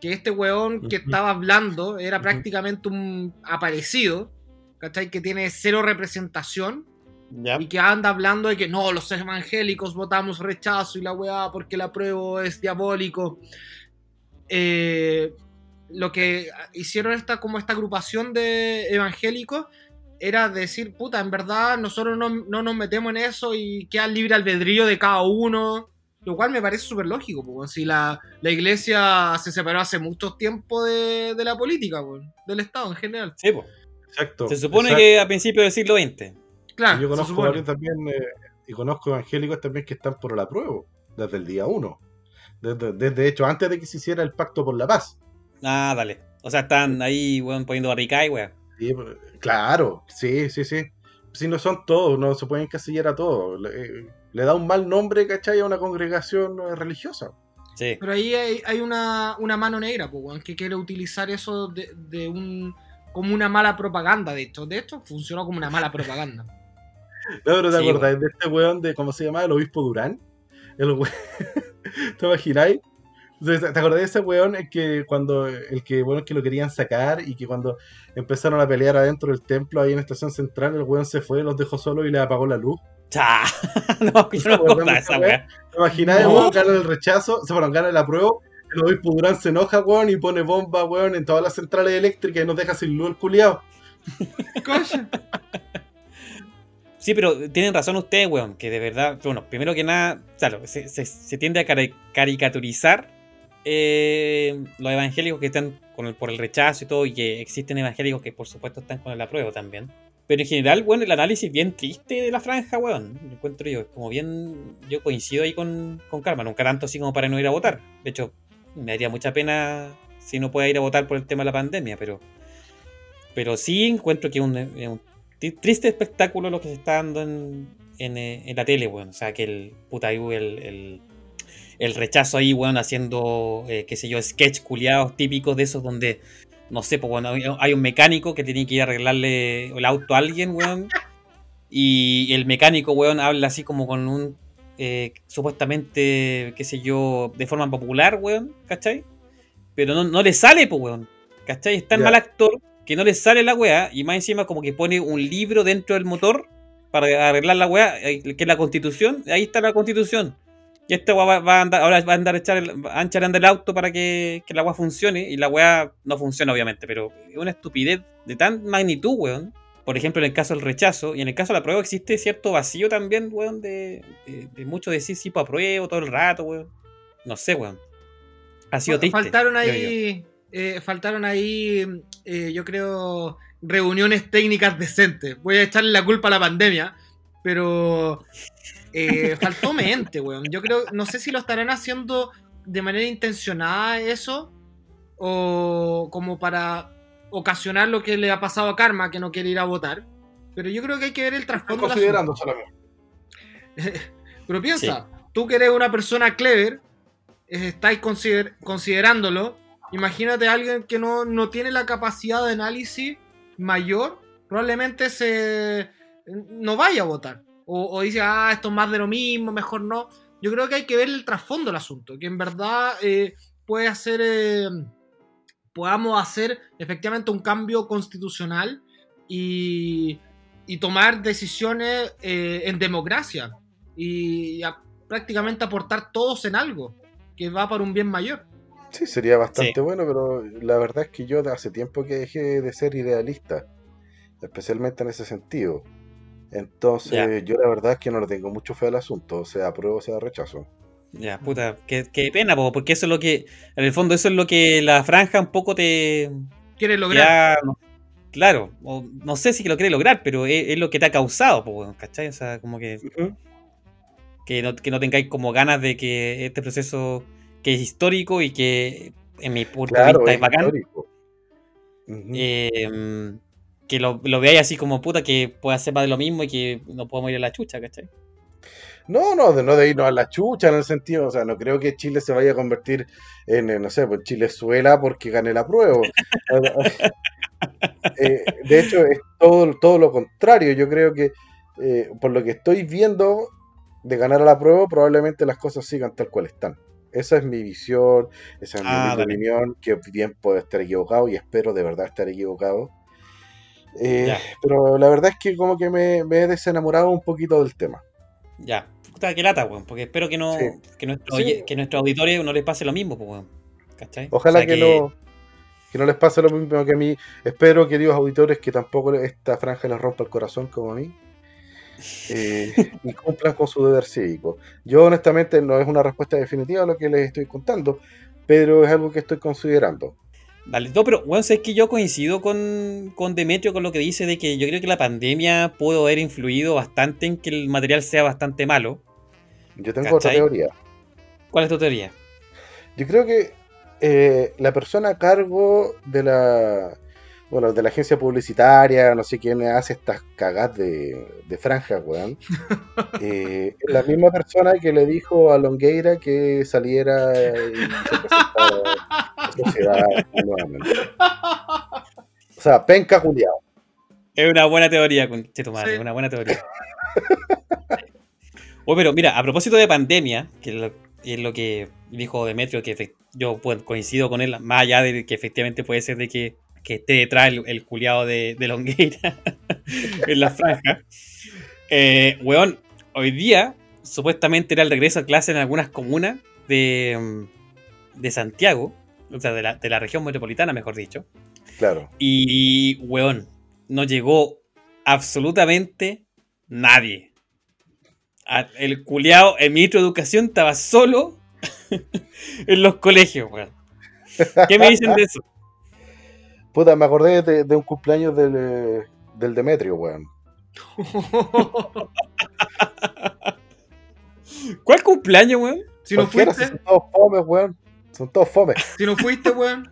Que este weón que estaba hablando era prácticamente un aparecido, ¿cachai? Que tiene cero representación Ya. y que anda hablando de que no, los evangélicos votamos rechazo y la weá porque la prueba es diabólico. Eh, lo que hicieron esta, como esta agrupación de evangélicos era decir, puta, en verdad nosotros no, no nos metemos en eso y queda libre albedrío de cada uno. Lo cual me parece súper lógico, porque si la, la iglesia se separó hace mucho tiempo de, de la política, po, del Estado en general. Sí, po. Exacto. Se supone exacto. que a principios del siglo XX. Claro, Yo conozco varios también, eh, y conozco evangélicos también que están por la prueba, desde el día uno. Desde, desde hecho, antes de que se hiciera el pacto por la paz. Ah, dale. O sea, están ahí, weón, poniendo barricada y weón. Sí, pues, claro, sí, sí, sí. Si no son todos, no se pueden encasillar a todos. Le, eh, le da un mal nombre, ¿cachai? A una congregación eh, religiosa. Sí. Pero ahí hay, hay una, una mano negra, weón, que quiere utilizar eso de, de un como una mala propaganda, de hecho. De hecho, funcionó como una mala propaganda. <laughs> No, pero ¿te Sí, acordás de este weón de, ¿cómo se llama? El obispo Durán. El we- <laughs> ¿Te imagináis? ¿Te acordás de ese weón el que cuando el que bueno que lo querían sacar y que cuando empezaron a pelear adentro del templo ahí en Estación Central el weón se fue, los dejó solos y le apagó la luz? Cha. <laughs> no, yo no me Weón, esa. ¿Te imagináis? No. El weón gana el rechazo, se fueron, gana la prueba, el obispo Durán se enoja, weón, y pone bomba, weón, en todas las centrales eléctricas y nos deja sin luz el culiao. <laughs> Coño. Sí, pero tienen razón ustedes, weón, que de verdad, bueno, primero que nada, claro, se, se- se tiende a cari- caricaturizar eh, los evangélicos que están con el- por el rechazo y todo, y que existen evangélicos que por supuesto están con el apruebo también. Pero en general, bueno, el análisis bien triste de la franja, weón, lo encuentro yo, como bien, yo coincido ahí con, con Karma, nunca tanto así como para no ir a votar. De hecho, me daría mucha pena si no pueda ir a votar por el tema de la pandemia, pero, pero sí encuentro que es un, un tri- triste espectáculo lo que se está dando en, en, eh, en la tele, weón. O sea, que el puta el, el, el rechazo ahí, weón, haciendo, eh, qué sé yo, sketch culiados típicos de esos donde, no sé, pues bueno, hay- un mecánico que tiene que ir a arreglarle el auto a alguien, weón. Y el mecánico, weón, habla así como con un, eh, supuestamente, qué sé yo, de forma popular, weón, ¿cachai? Pero no, no le sale, pues, weón. ¿Cachai? Es tan mal actor que no le sale la weá y más encima como que pone un libro dentro del motor para arreglar la weá, eh, que es la constitución, ahí está la constitución. Y este weá va, va a andar, ahora va a andar a echar el, a echar el auto para que, que la weá funcione y la weá no funciona obviamente, pero es una estupidez de tan magnitud, weón. Por ejemplo, en el caso del rechazo y en el caso de la prueba existe cierto vacío también, weón, de, de, de mucho decir sí, pues apruebo todo el rato, weón. No sé, weón. Ha sido triste. faltaron ahí, eh, faltaron ahí, eh, yo creo, reuniones técnicas decentes. Voy a echarle la culpa a la pandemia, pero eh, faltó mente, weón. Yo creo, no sé si lo estarán haciendo de manera intencionada eso o como para ocasionar lo que le ha pasado a Karma, que no quiere ir a votar. Pero yo creo que hay que ver el trasfondo. considerando solamente. <laughs> pero piensa, tú que eres una persona clever, eh, estáis consider- considerándolo. Imagínate a alguien que no, no tiene la capacidad de análisis mayor, probablemente se no vaya a votar. O, o dice, ah, esto es más de lo mismo, mejor no. Yo creo que hay que ver el trasfondo del asunto, que en verdad eh, puede hacer, eh, podamos hacer efectivamente un cambio constitucional y, y tomar decisiones eh, en democracia y a- prácticamente aportar todos en algo que va para un bien mayor. Sí, sería bastante Sí. bueno, pero la verdad es que yo hace tiempo que dejé de ser idealista, especialmente en ese sentido. Entonces, Ya. yo la verdad es que no le tengo mucho fe al asunto, o sea, apruebo o sea rechazo. Ya, puta, qué, qué pena, po, porque eso es lo que, en el fondo, eso es lo que la franja un poco te. Quiere lograr. ya, no- claro, o no sé si lo quiere lograr, pero es, es lo que te ha causado, po, ¿cachai? O sea, como que, que, no, que no tengáis como ganas de que este proceso que es histórico y que, en mi punto de Claro, vista, es es bacán, eh, que lo, lo veáis así como puta, que pueda ser más de lo mismo y que no podamos ir a la chucha, ¿cachai? No, no, de no de irnos a la chucha en el sentido, o sea, no creo que Chile se vaya a convertir en, eh, no sé, pues Chilezuela porque gane la prueba. <laughs> Eh, de hecho, es todo, todo lo contrario. Yo creo que, eh, por lo que estoy viendo de ganar a la prueba, probablemente las cosas sigan tal cual están. Esa es mi visión, esa es mi Ah, opinión, que bien puedo estar equivocado y espero de verdad estar equivocado. Eh, pero la verdad es que como que me, me he desenamorado un poquito del tema. Ya, puta que lata, weón, porque espero que no, Sí. que, nuestro, Sí. oye- que nuestros auditores no les pase lo mismo, pues, weón. ¿Cachai? Ojalá O sea que, no, que no les pase lo mismo que a mí. Espero, queridos auditores, que tampoco esta franja les rompa el corazón como a mí. <laughs> eh, y cumplan con su deber cívico. Yo honestamente no es una respuesta definitiva a lo que les estoy contando, pero es algo que estoy considerando. Dale, no, pero, weón, sabes que yo coincido con, con Demetrio con lo que dice de que yo creo que la pandemia pudo haber influido bastante en que el material sea bastante malo. Yo tengo otra teoría. ¿Cuál es tu teoría? Yo creo que eh, la persona a cargo de la bueno, de la agencia publicitaria, no sé quién hace estas cagas de, de franja, weón. <laughs> eh, la misma persona que le dijo a Longueira que saliera y se presentara a la sociedad nuevamente. O sea, penca Juliado. Es una buena teoría, con tu madre, Sí. una buena teoría. Oye, pero mira, a propósito de pandemia, que es lo, es lo que dijo Demetrio, que yo coincido con él, más allá de que efectivamente puede ser de que, que esté detrás el, el culiado de, de Longueira <laughs> en la franja. Eh, weón, hoy día supuestamente era el regreso a clase en algunas comunas de, mm, de Santiago, o sea, de la, de la región metropolitana, mejor dicho. Claro. Y, weón, no llegó absolutamente nadie. El culiao, el ministro de Educación estaba solo <laughs> en los colegios, weón. ¿Qué me dicen de eso? Puta, me acordé de, de un cumpleaños del, del Demetrio, weón. <laughs> ¿Cuál cumpleaños, weón? si no si fuiste, Son todos fomes, weón. Son todos fomes. <laughs> si no fuiste, weón.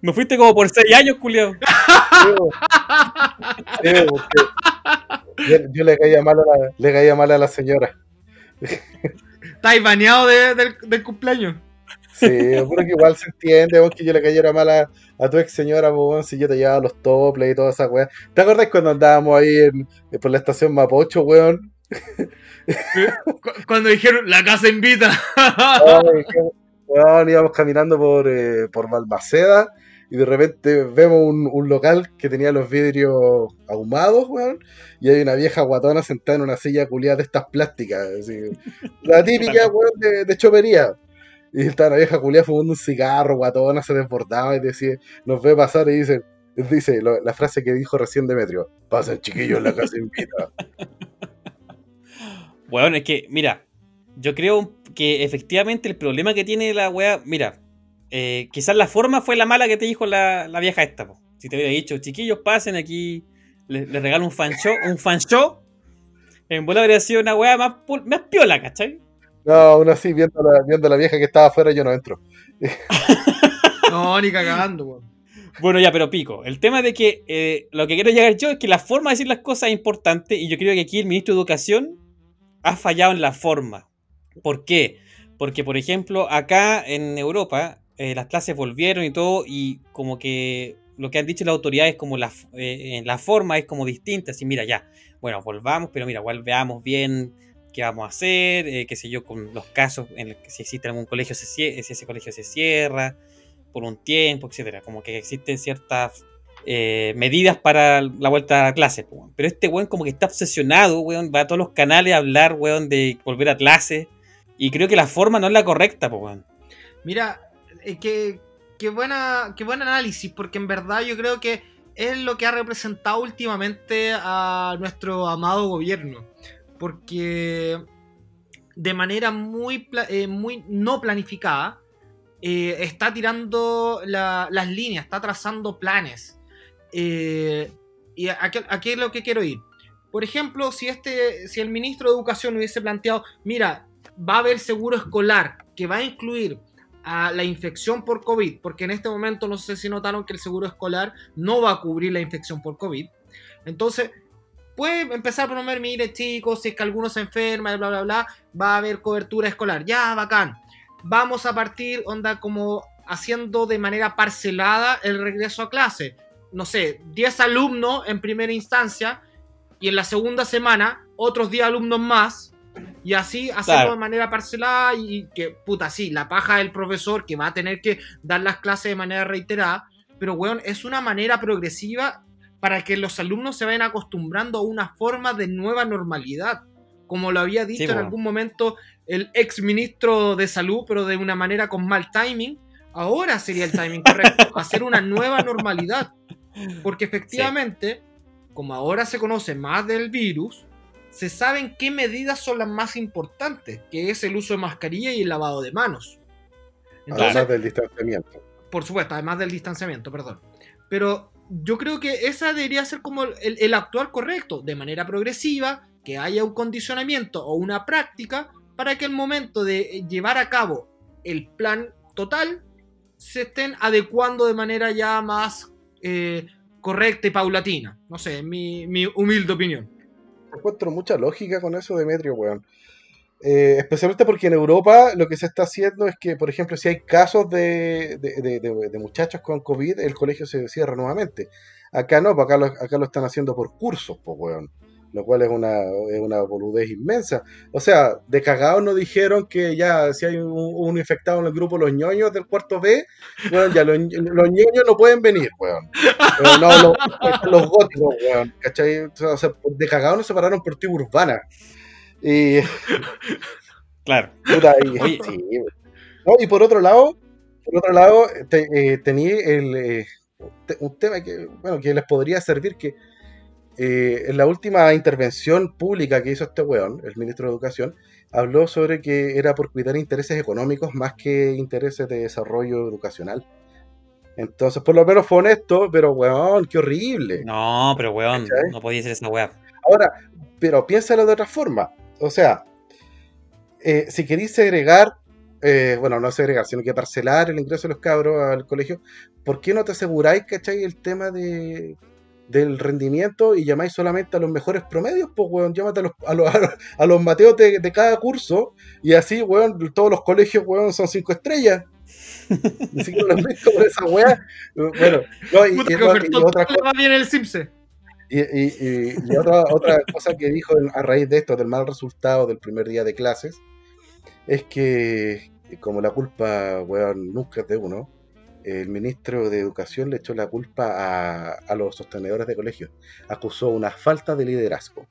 No fuiste como por seis años, culiao. Sí, weón. Sí, porque yo, yo le caía mal a la, le caía mal a la señora. Estáis baneado de- del, del cumpleaños. Sí, pero que igual se entiende, weón, que yo le cayera mal a, a tu ex señora, weón, si yo te llevaba los toples y toda esa weá. ¿Te acordás cuando andábamos ahí en, por la estación Mapocho, weón? Cu- Cuando dijeron, la casa invita. <laughs> Ay, weón, íbamos caminando por, eh, por Balmaceda y de repente vemos un, un local que tenía los vidrios ahumados, weón, y hay una vieja guatona sentada en una silla culiada de estas plásticas, así, la típica, weón, de, de chopería. Y está una vieja culiada fumando un cigarro, guatona, se desbordaba y decía, nos ve pasar y dice, dice la frase que dijo recién Demetrio, pasen chiquillos, la casa invita. <laughs> Weón, es que, mira, yo creo que efectivamente el problema que tiene la weá, mira, eh, quizás la forma fue la mala que te dijo la, la vieja esta, po. Si te hubiera dicho, chiquillos, pasen aquí, les, les regalo un fan show, un fan show, en bola habría sido una weá más, más piola, ¿cachai? No, aún así, viendo a la, viendo a la vieja que estaba afuera, yo no entro. <laughs> No, ni cagando, weón. Bueno, ya, pero pico. El tema de que eh, lo que quiero llegar yo es que la forma de decir las cosas es importante y yo creo que aquí el ministro de Educación ha fallado en la forma. ¿Por qué? Porque, por ejemplo, acá en Europa eh, las clases volvieron y todo y como que lo que han dicho las autoridades como la, eh, en la forma es como distinta. Así, mira, ya, bueno, volvamos, pero mira, igual veamos bien qué vamos a hacer, eh, qué sé yo, con los casos en los que si existe algún colegio, se cie- si ese colegio se cierra por un tiempo, etcétera. Como que existen ciertas eh, medidas para la vuelta a clase. Pero este weón como que está obsesionado, weón, va a todos los canales a hablar, weón, de volver a clase. Y creo que la forma no es la correcta, weón. Mira, eh, que, buena, qué buen análisis, porque en verdad yo creo que es lo que ha representado últimamente a nuestro amado gobierno. Porque de manera muy, eh, no planificada, eh, está tirando las líneas, está trazando planes. Eh, y aquí, aquí, es lo que quiero ir. Por ejemplo, si, este, si el ministro de Educación hubiese planteado, mira, va a haber seguro escolar que va a incluir a la infección por COVID, porque en este momento no sé si notaron que el seguro escolar no va a cubrir la infección por COVID. Entonces, puede empezar a promover, mire chicos, si es que alguno se enferma, bla, bla, bla, va a haber cobertura escolar. Ya, bacán. Vamos a partir, onda, como haciendo de manera parcelada el regreso a clase. No sé, 10 alumnos en primera instancia y en la segunda semana otros 10 alumnos más y así hacerlo de manera parcelada y que, puta, sí, la paja del profesor que va a tener que dar las clases de manera reiterada, pero, weón, es una manera progresiva para que los alumnos se vayan acostumbrando a una forma de nueva normalidad. Como lo había dicho en algún momento el ex ministro de salud, pero de una manera con mal timing, ahora sería el timing correcto, <laughs> hacer una nueva normalidad. Porque efectivamente, como ahora se conoce más del virus, se saben qué medidas son las más importantes, que es el uso de mascarilla y el lavado de manos. además del distanciamiento. Por supuesto, además del distanciamiento, perdón. Pero yo creo que esa debería ser como el, el actuar correcto, de manera progresiva, que haya un condicionamiento o una práctica para que el momento de llevar a cabo el plan total se estén adecuando de manera ya más eh, correcta y paulatina. No sé, mi, mi humilde opinión encuentro mucha lógica con eso, Demetrio, weón. Eh, especialmente porque en Europa lo que se está haciendo es que, por ejemplo, si hay casos de, de, muchachos con COVID, el colegio se cierra nuevamente. Acá no, pues acá lo, acá lo están haciendo por cursos, pues, weón lo cual es una, es una boludez inmensa. O sea, de cagados nos dijeron que ya si hay un, infectado en el grupo los ñoños del cuarto B, bueno, ya los, ñoños no pueden venir, weón. no, los, góticos, weón, de cagados nos separaron por urbana. Y... <laughs> Claro. y, <laughs> y por otro lado, por otro lado, eh, tenía el, eh, un tema que, bueno, que les podría servir que eh, en la última intervención pública que hizo este weón, el ministro de Educación, habló sobre que era por cuidar intereses económicos más que intereses de desarrollo educacional. Entonces, por lo menos fue honesto, pero weón, qué horrible. No, pero weón, no podía ser esa weá. Ahora, pero piénsalo de otra forma. O sea, eh, si queréis segregar, eh, bueno, no segregar, sino que parcelar el ingreso de los cabros al colegio, ¿por qué no te aseguráis, cachai, el tema de del rendimiento y llamáis solamente a los mejores promedios, pues, weón, llámate a los, a los, <laughs> a los mateos de, cada curso y así, weón, todos los colegios, weón, son cinco estrellas. <laughs> Así que lo visto por esa weá. Bueno, no, y, y, otra cosa. bien el Simpse. Y, y, y, otra, otra cosa que dijo a raíz de esto, del mal resultado del primer día de clases, es que como la culpa, weón, nunca es de uno, el ministro de Educación le echó la culpa a, los sostenedores de colegios. Acusó una falta de liderazgo.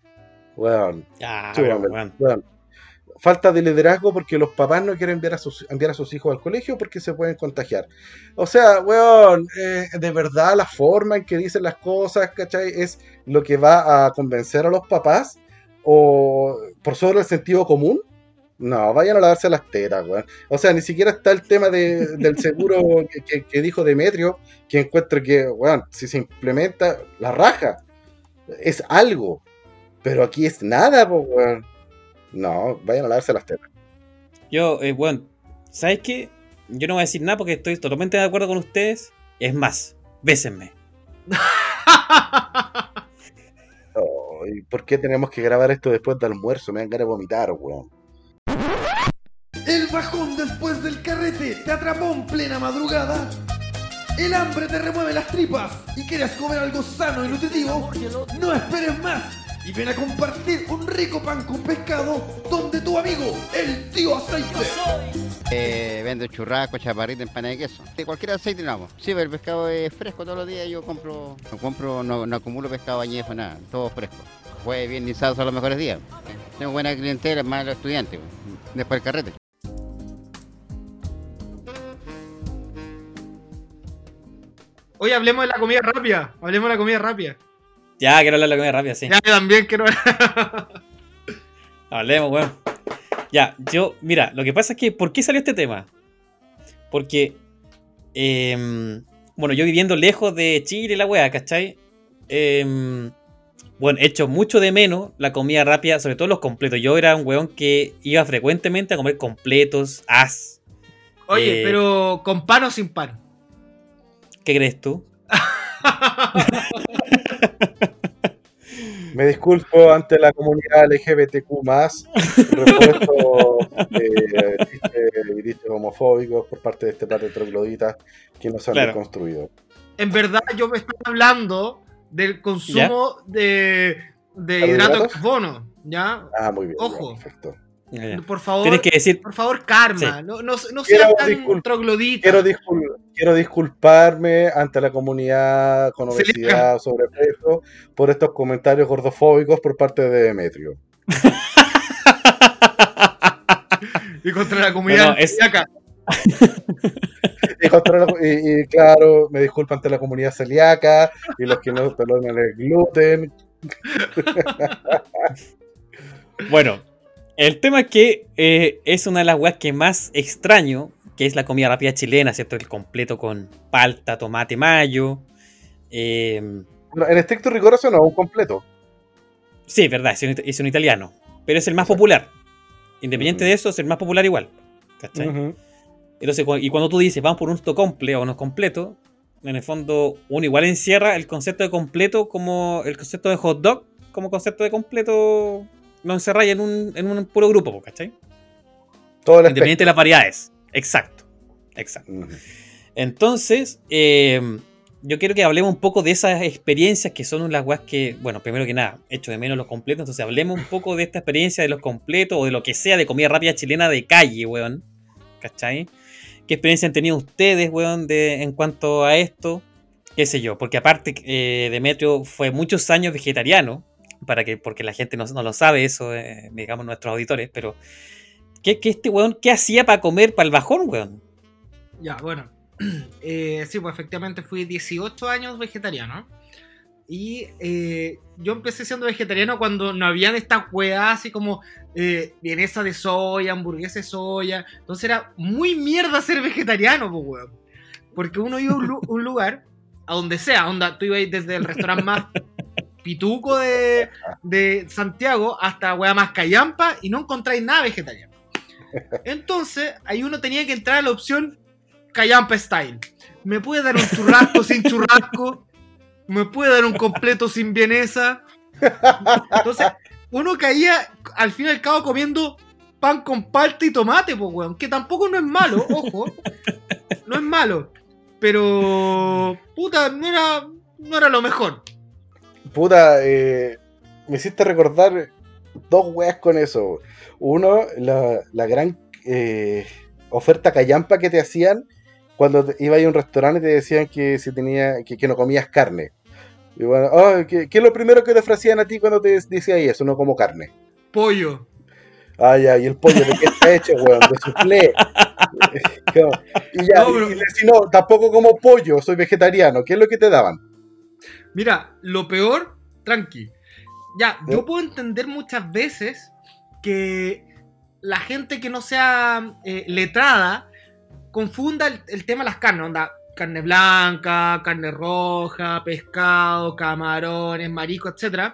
Falta de liderazgo porque los papás no quieren enviar a sus, enviar a sus hijos al colegio porque se pueden contagiar. O sea, weón, eh, de verdad la forma en que dicen las cosas, ¿cachai? Es lo que va a convencer a los papás o por sobre el sentido común no, vayan a lavarse las tetas, weón. O sea, ni siquiera está el tema del seguro <laughs> que, dijo Demetrio, que encuentro que, weón, si se implementa, la raja. Es algo. Pero aquí es nada, weón. No, vayan a lavarse las tetas. Yo, eh, weón, ¿sabes qué? Yo no voy a decir nada porque estoy totalmente de acuerdo con ustedes. Es más, bésenme. ¿Por qué tenemos que grabar esto después del almuerzo? Me dan ganas de vomitar, weón. El bajón después del carrete te atrapó en plena madrugada. El hambre te remueve las tripas y quieres comer algo sano y nutritivo. No esperes más y ven a compartir un rico pan con pescado donde tu amigo, el tío aceite. Eh, vendo churrasco, chaparrito, empanada de queso. De cualquier aceite no Sí, pero el pescado es fresco todos los días. Yo compro, no compro, no, acumulo pescado añejo, nada, todo fresco. Fue bien guisado son los mejores días. Tengo buena clientela, más los estudiantes, después el carrete. Oye, hablemos de la comida rápida. Hablemos de la comida rápida. Ya, quiero hablar de la comida rápida, sí. Ya, yo también quiero. <laughs> Hablemos, weón. Ya, yo, mira, lo que pasa es que, ¿por qué salió este tema? Porque, em, bueno, yo viviendo lejos de Chile, la weá, ¿cachai? Em, bueno, he hecho mucho de menos la comida rápida, sobre todo los completos. Yo era un weón que iba frecuentemente a comer completos, as. Oye, Eh. pero con pan o sin pan. ¿Qué crees tú? <laughs> Me disculpo ante la comunidad LGBTQ+, repuesto eh, chistes homofóbicos por parte de este par de trogloditas que nos han Claro. construido. En verdad, yo me estoy hablando del consumo de, de hidrato de carbono. ¿Ya? Ah, muy bien. ya, Ojo. perfecto. Por favor, Tienes que decir, por favor, karma. Sí. No, no, no seas tan discul- troglodita. Quiero, discul- quiero disculparme ante la comunidad con obesidad o sobrepeso por estos comentarios gordofóbicos por parte de Demetrio. <laughs> Y contra la comunidad No, no, es- celíaca. Y, contra la- y- y, claro, me disculpo ante la comunidad celíaca y los que no perdonan el gluten. <laughs> <laughs> Bueno, el tema es que eh, es una de las weas que más extraño, que es la comida rápida chilena, ¿cierto? El completo con palta, tomate, mayo. Eh, Bueno, en estricto rigor eso no es un completo. sí, es verdad, es un, es un italiano, pero es el más popular. Independiente de eso, es el más popular igual. ¿cachai? Entonces, y cuando tú dices, vamos por un comple o unos completos, en el fondo uno igual encierra el concepto de completo como el concepto de hot dog, como concepto de completo, lo encerráis en un, en un puro grupo, po, ¿cachai? Todo el Independiente de las variedades. Exacto. Exacto. Entonces, eh, yo quiero que hablemos un poco de esas experiencias que son las weas que, bueno, primero que nada, echo de menos los completos. Entonces, hablemos un poco de esta experiencia de los completos o de lo que sea de comida rápida chilena de calle, weón. ¿Cachai? ¿Qué experiencia han tenido ustedes, weón, de, en cuanto a esto? ¿Qué sé yo? Porque aparte, eh, Demetrio fue muchos años vegetariano, para que, porque la gente no, no lo sabe eso, eh, digamos, nuestros auditores, pero ¿qué, qué este weón, qué hacía para comer para el bajón, weón? Ya, bueno. <clears throat> Eh, sí, pues efectivamente fui 18 años vegetariano. Y eh, yo empecé siendo vegetariano cuando no habían estas weas así como eh, vienesa de soya, hamburguesa de soya. Entonces era muy mierda ser vegetariano, pues weón. Porque uno iba a un, lu- un lugar, a donde sea, onda, tú ibas desde el restaurante más <laughs> pituco de, de Santiago hasta wea más callampa y no encontráis nada vegetariano. Entonces, ahí uno tenía que entrar a la opción Callampa Style. ¿Me puede dar un churrasco <laughs> sin churrasco? ¿Me puede dar un completo sin vienesa? Entonces, uno caía al fin y al cabo comiendo pan con palta y tomate, pues, weón. Que tampoco no es malo, ojo. No es malo. Pero, puta, no era, no era lo mejor. Puta, eh, me hiciste recordar dos weas con eso. Uno, la, la gran eh, oferta callampa que te hacían cuando te- ibas a un restaurante y te decían que si tenía que, que no comías carne. Y bueno, ah, ¿qué, qué es lo primero que te ofrecían a ti cuando te decían eso? No como carne. Pollo. Ah, ya, y el pollo de qué está hecho, weón, de. <laughs> Como, y ya, No, pero- y, y si no, tampoco como pollo, soy vegetariano. ¿Qué es lo que te daban? Mira, lo peor, tranqui. Ya, ¿Eh? yo puedo entender muchas veces que la gente que no sea eh, letrada confunda el, el tema de las carnes, onda, carne blanca, carne roja, pescado, camarones, marisco, etc.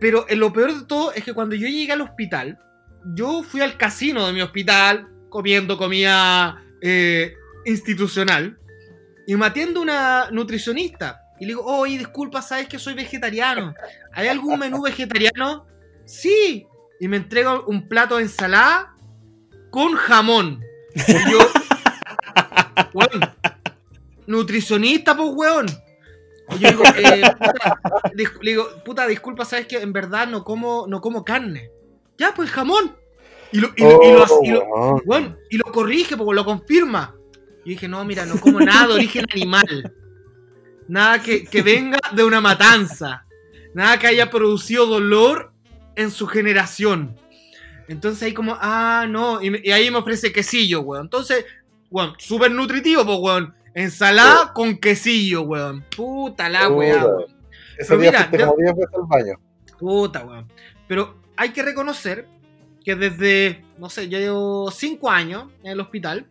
Pero eh, lo peor de todo es que cuando yo llegué al hospital, yo fui al casino de mi hospital comiendo comida eh, institucional y me atiende una nutricionista. Y le digo, oye, disculpa, sabes que soy vegetariano. ¿Hay algún menú vegetariano? Sí. Y me entrega un plato de ensalada con jamón. Y yo, <laughs> weón, nutricionista, pues, weón. Y yo digo, eh, puta, le digo, puta, disculpa, sabes que en verdad no como, no como carne. Ya, pues jamón. Y lo, y lo- y lo- Oh, y lo- y lo corrige, porque lo confirma. Y dije, no, mira, no como nada de origen animal. Nada que, que venga de una matanza. Nada que haya producido dolor en su generación. Entonces ahí como, ah, no. Y, ahí me ofrece quesillo, weón. Entonces, weón, súper nutritivo, pues, weón. Ensalada con quesillo, weón. Puta la weá, weón. Ese Pero día mira, yo- como 10 veces al baño. Puta, weón. Pero hay que reconocer que desde, no sé, yo llevo 5 años en el hospital,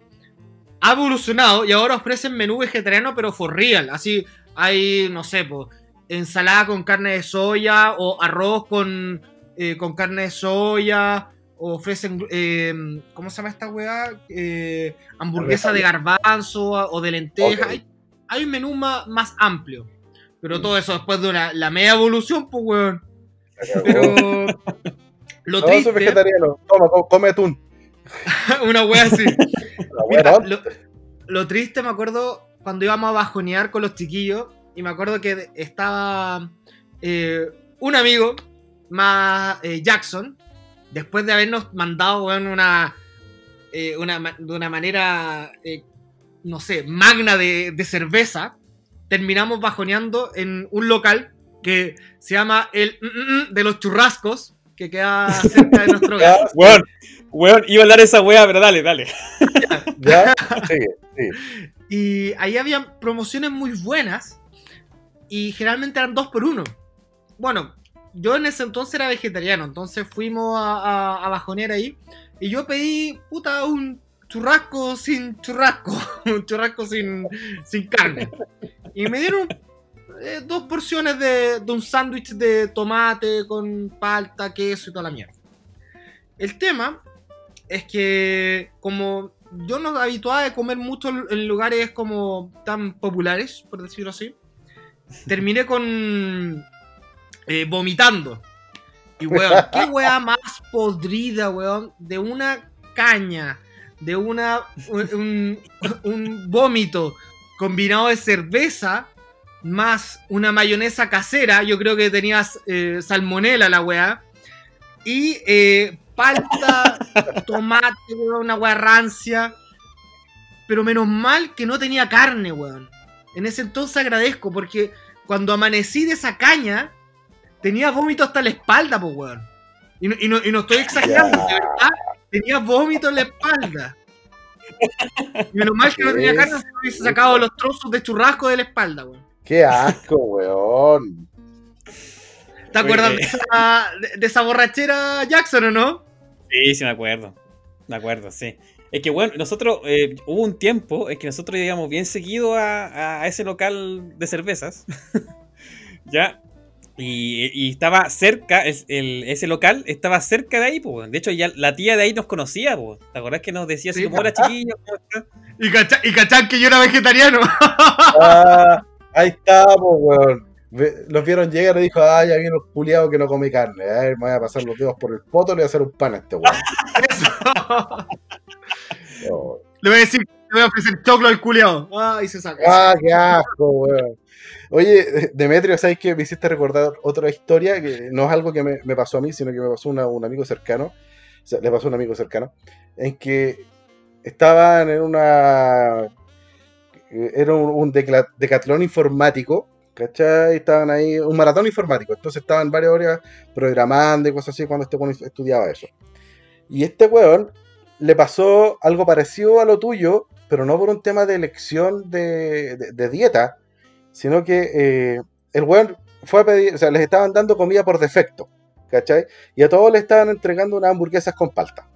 ha evolucionado y ahora ofrecen menú vegetariano, pero for real. Así hay, no sé, pues, ensalada con carne de soya o arroz con, eh, con carne de soya. O ofrecen, eh, ¿cómo se llama esta weá? Eh, hamburguesa de garbanzo o de lenteja. Hay, hay un menú más, más amplio. Pero Mm. todo eso después de una, la media evolución, pues, weón. Pero <laughs> lo no, soy vegetariano. Toma, come atún. <laughs> una wea así. <laughs> La Mira, lo, lo triste me acuerdo cuando íbamos a bajonear con los chiquillos y me acuerdo que estaba eh, un amigo más eh, Jackson después de habernos mandado weón, una, eh, una de una manera eh, no sé magna de, de cerveza terminamos bajoneando en un local que se llama el mm, mm, mm de los churrascos que queda cerca de nuestro <laughs> hogar. Ya, Weón, weón, iba a hablar esa weá, pero dale, dale. ya, <laughs> sigue, sigue. Y ahí habían promociones muy buenas y generalmente eran dos por uno. Bueno, yo en ese entonces era vegetariano, entonces fuimos a, a, a bajonear ahí y yo pedí, puta, un churrasco sin churrasco, <laughs> un churrasco sin, sin carne. Y me dieron eh, dos porciones de, de un sándwich de tomate con palta, queso y toda la mierda. El tema es que como yo no habituaba de comer mucho en lugares como tan populares, por decirlo así, terminé con eh, vomitando. Y weón, qué weá más podrida, weón, de una caña, de una un, un- un vómito combinado de cerveza más una mayonesa casera, yo creo que tenías eh, salmonela la weá, y eh, palta, tomate, weón, una weá rancia. Pero menos mal que no tenía carne, weón. En ese entonces agradezco, porque cuando amanecí de esa caña, tenía vómito hasta la espalda, pues, weón. Y no, y no- y no estoy exagerando, de verdad, tenía vómito en la espalda. Y menos mal que no tenía carne, si no hubiese sacado los trozos de churrasco de la espalda, weón. Qué asco, weón. ¿Te acuerdas de esa, de- de esa borrachera Jackson o no? Sí, sí, me acuerdo. Me acuerdo, sí. Es que, bueno, nosotros, eh, hubo un tiempo en que nosotros íbamos bien seguido a, a ese local de cervezas. <laughs> ¿Ya? Y, y estaba cerca, es- el- ese local estaba cerca de ahí, pues. De hecho, ya la tía de ahí nos conocía, pues. ¿Te acordás que nos decía así Sí. como, hola chiquillos, ¿cómo están?" <laughs> Y cachán, y cachán que yo era vegetariano. <laughs> Ah, ahí estamos, weón. Los vieron llegar y dijo, ah, ya viene un culiado que no come carne. A ver, me voy a pasar los dedos por el poto y le voy a hacer un pan a este weón. <laughs> Oh. Le voy a decir, le voy a ofrecer choclo al culiao. Ah, y se saca. Ah, qué asco, weón. Oye, Demetrio, ¿sabes qué? Me hiciste recordar otra historia que no es algo que me, me pasó a mí, sino que me pasó a un amigo cercano. O sea, le pasó a un amigo cercano. En que estaban en una. Era un, decatlón informático. ¿Cachai? Estaban ahí, un maratón informático. Entonces estaban varias horas programando y cosas así cuando este weón estudiaba eso. Y este weón le pasó algo parecido a lo tuyo, pero no por un tema de elección de, dieta, sino que eh, el weón fue a pedir, o sea, les estaban dando comida por defecto, ¿cachai? Y a todos le estaban entregando unas hamburguesas con palta.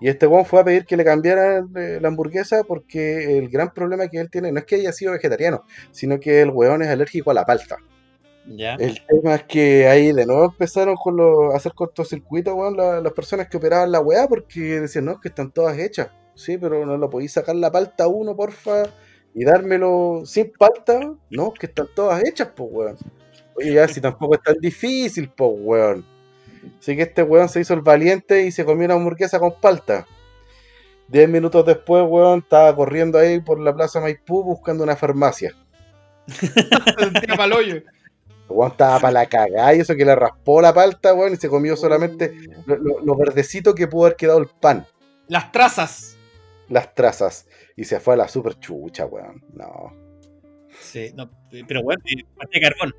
Y este weón fue a pedir que le cambiaran eh, la hamburguesa porque el gran problema que él tiene no es que haya sido vegetariano, sino que el weón es alérgico a la palta. ¿Ya? El tema es que ahí de nuevo empezaron con los, a hacer cortocircuito, weón, la- las personas que operaban la weá, porque decían, no, que están todas hechas. Sí, pero no lo podéis sacar la palta uno, porfa, y dármelo sin palta. No, que están todas hechas, pues, weón. Oye, ya, si tampoco es tan difícil, pues, weón. Así que este weón se hizo el valiente y se comió una hamburguesa con palta. Diez minutos después, weón, estaba corriendo ahí por la plaza Maipú buscando una farmacia. <laughs> El weón estaba para la cagada y eso que le raspó la palta, weón, y se comió solamente lo, lo- lo verdecito que pudo haber quedado el pan, Las trazas. las trazas. Y se fue a la super chucha, weón. No. Sí, no, pero bueno, eh, pastilla de carbón.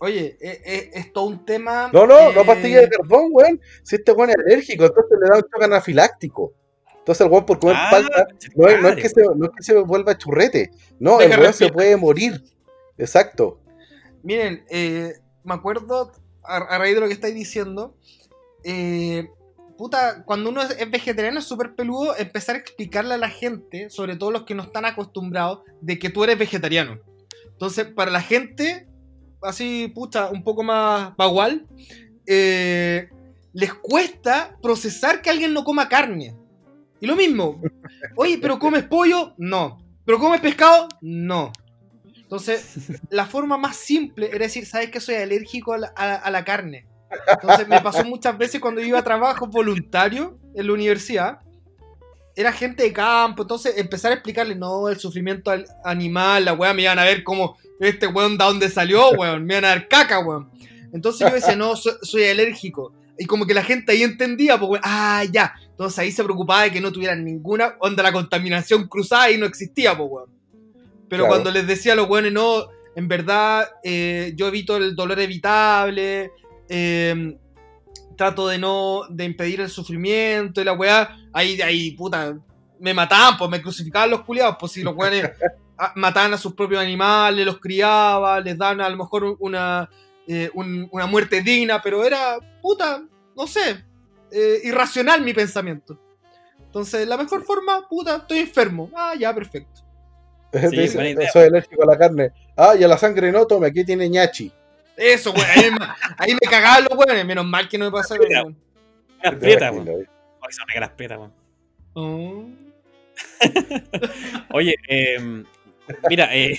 Oye, eh, eh, es todo un tema. No, no, no pastilla de carbón, weón. Si este weón es alérgico, entonces le da un choque anafiláctico. Entonces el weón por comer Ah, palta no es, no es que se, no es que se vuelva churrete. No, Deja el weón se puede morir. Exacto. Miren, eh, me acuerdo, a, a raíz de lo que estáis diciendo, eh, puta, cuando uno es, es vegetariano es súper peludo empezar a explicarle a la gente, sobre todo los que no están acostumbrados, de que tú eres vegetariano. Entonces, para la gente, así, puta, un poco más bagual, eh, les cuesta procesar que alguien no coma carne. Y lo mismo, oye, pero comes pollo? No. ¿Pero comes pescado? No. Entonces, la forma más simple era decir, ¿sabes que soy alérgico a la, carne? Entonces, me pasó muchas veces cuando iba a trabajo voluntario en la universidad. Era gente de campo, entonces empezar a explicarle, no, el sufrimiento al- animal, la weá, me iban a ver como este weón de dónde salió, <laughs> weón, me iban a dar caca, weón. Entonces yo decía, no, so- soy, alérgico. Y como que la gente ahí entendía, pues, weón, ah, ya. Entonces ahí se preocupaba de que no tuvieran ninguna onda, la contaminación cruzada y no existía, pues, weón. Pero Claro. cuando les decía a los weones, no, en verdad, eh, yo evito el dolor evitable, eh, trato de no, de impedir el sufrimiento y la weá, ahí, ahí, puta, me mataban, pues me crucificaban los culiados, pues si los weones <laughs> mataban a sus propios animales, los criaban, les dan a lo mejor una, eh, un- una muerte digna, pero era, puta, no sé, eh, irracional mi pensamiento. Entonces, la mejor forma, puta, estoy enfermo. Ah, ya, perfecto. <laughs> Sí, dice, soy alérgico a la carne. Ah, y a la sangre no, tome, aquí tiene ñachi. Eso, weón. Ahí, me- ahí me cagaban los weones. Menos mal que no me pasa prietas, Tranquilo, weón. weón. Oh. <laughs> Oye, eh, mira, eh,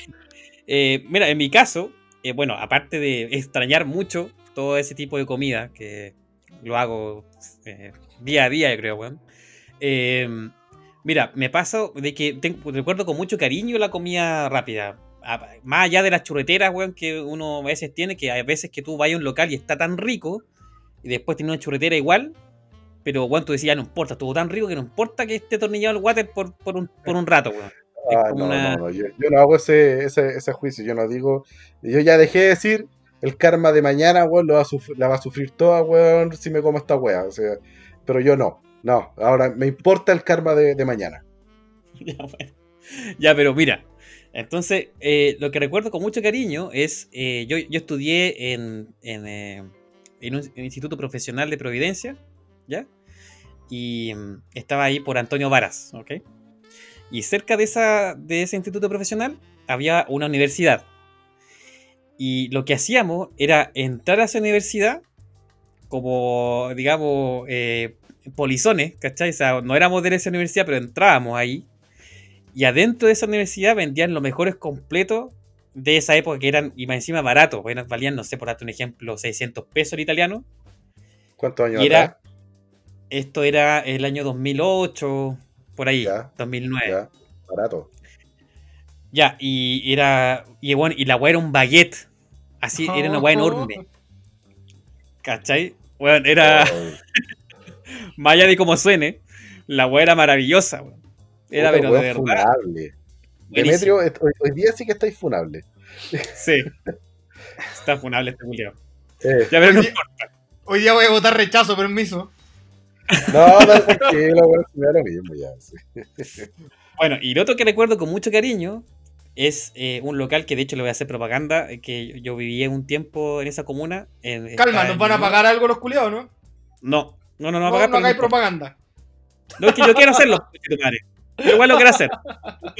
eh, mira, en mi caso, eh, bueno, aparte de extrañar mucho todo ese tipo de comida, que lo hago eh, día a día, yo creo, weón. eh, mira, me pasa de que tengo- recuerdo con mucho cariño la comida rápida. A- Más allá de las churreteras, weón, que uno a veces tiene, que hay veces que tú vas a un local y está tan rico, y después tiene una churretera igual, pero weón, tú decías, ya no importa, estuvo tan rico que no importa que esté atornillado el water por, por, un, por un rato, weón. Ah, no, una- no, no, yo, yo no hago ese, ese, ese juicio, yo no digo, yo ya dejé de decir, el karma de mañana, weón, lo va a sufrir- la va a sufrir toda, weón, si me como esta weá, o sea, pero yo no, no, ahora me importa el karma de, de mañana. <laughs> ya, bueno. Ya, pero mira, entonces, eh, lo que recuerdo con mucho cariño es, eh, yo, yo estudié en, en, eh, en un instituto profesional de Providencia, ¿ya? Y mm, estaba ahí por Antonio Varas, ¿ok? Y cerca de, esa, de ese instituto profesional había una universidad. Y lo que hacíamos era entrar a esa universidad como, digamos, eh, polizones, ¿cachai? O sea, no éramos de esa universidad, pero entrábamos ahí. Y adentro de esa universidad vendían los mejores completos de esa época que eran, y más encima baratos. Bueno, valían, no sé, por darte un ejemplo, 600 pesos el italiano. ¿Cuántos años Y era, atrás? esto era el año 2008, por ahí, Ya, 2009. Ya, barato. Ya, y era. Y, bueno, y la weá era un baguette. Así, era una weá enorme. ¿Cachai? Bueno, era. Ay, <laughs> Más allá de cómo suene, la weá era maravillosa, weón. Era, pero de verdad. funable. Demetrio, hoy, hoy día sí que estáis funable. Sí. Está funable este Julio. Eh, Ya, pero no Oye, Hoy día voy a votar rechazo, permiso. No, no, tranquilo, si me da lo mismo ya. sí. Bueno, y lo otro que recuerdo con mucho cariño es eh, un local que de hecho le voy a hacer propaganda, eh, que yo vivía un tiempo en esa comuna. en- Calma, nos en van a pagar algo los culiados, ¿no? No, no, no, no, No, no hagáis propaganda. No, es que yo quiero hacerlo. <laughs> Pero igual lo quiero hacer.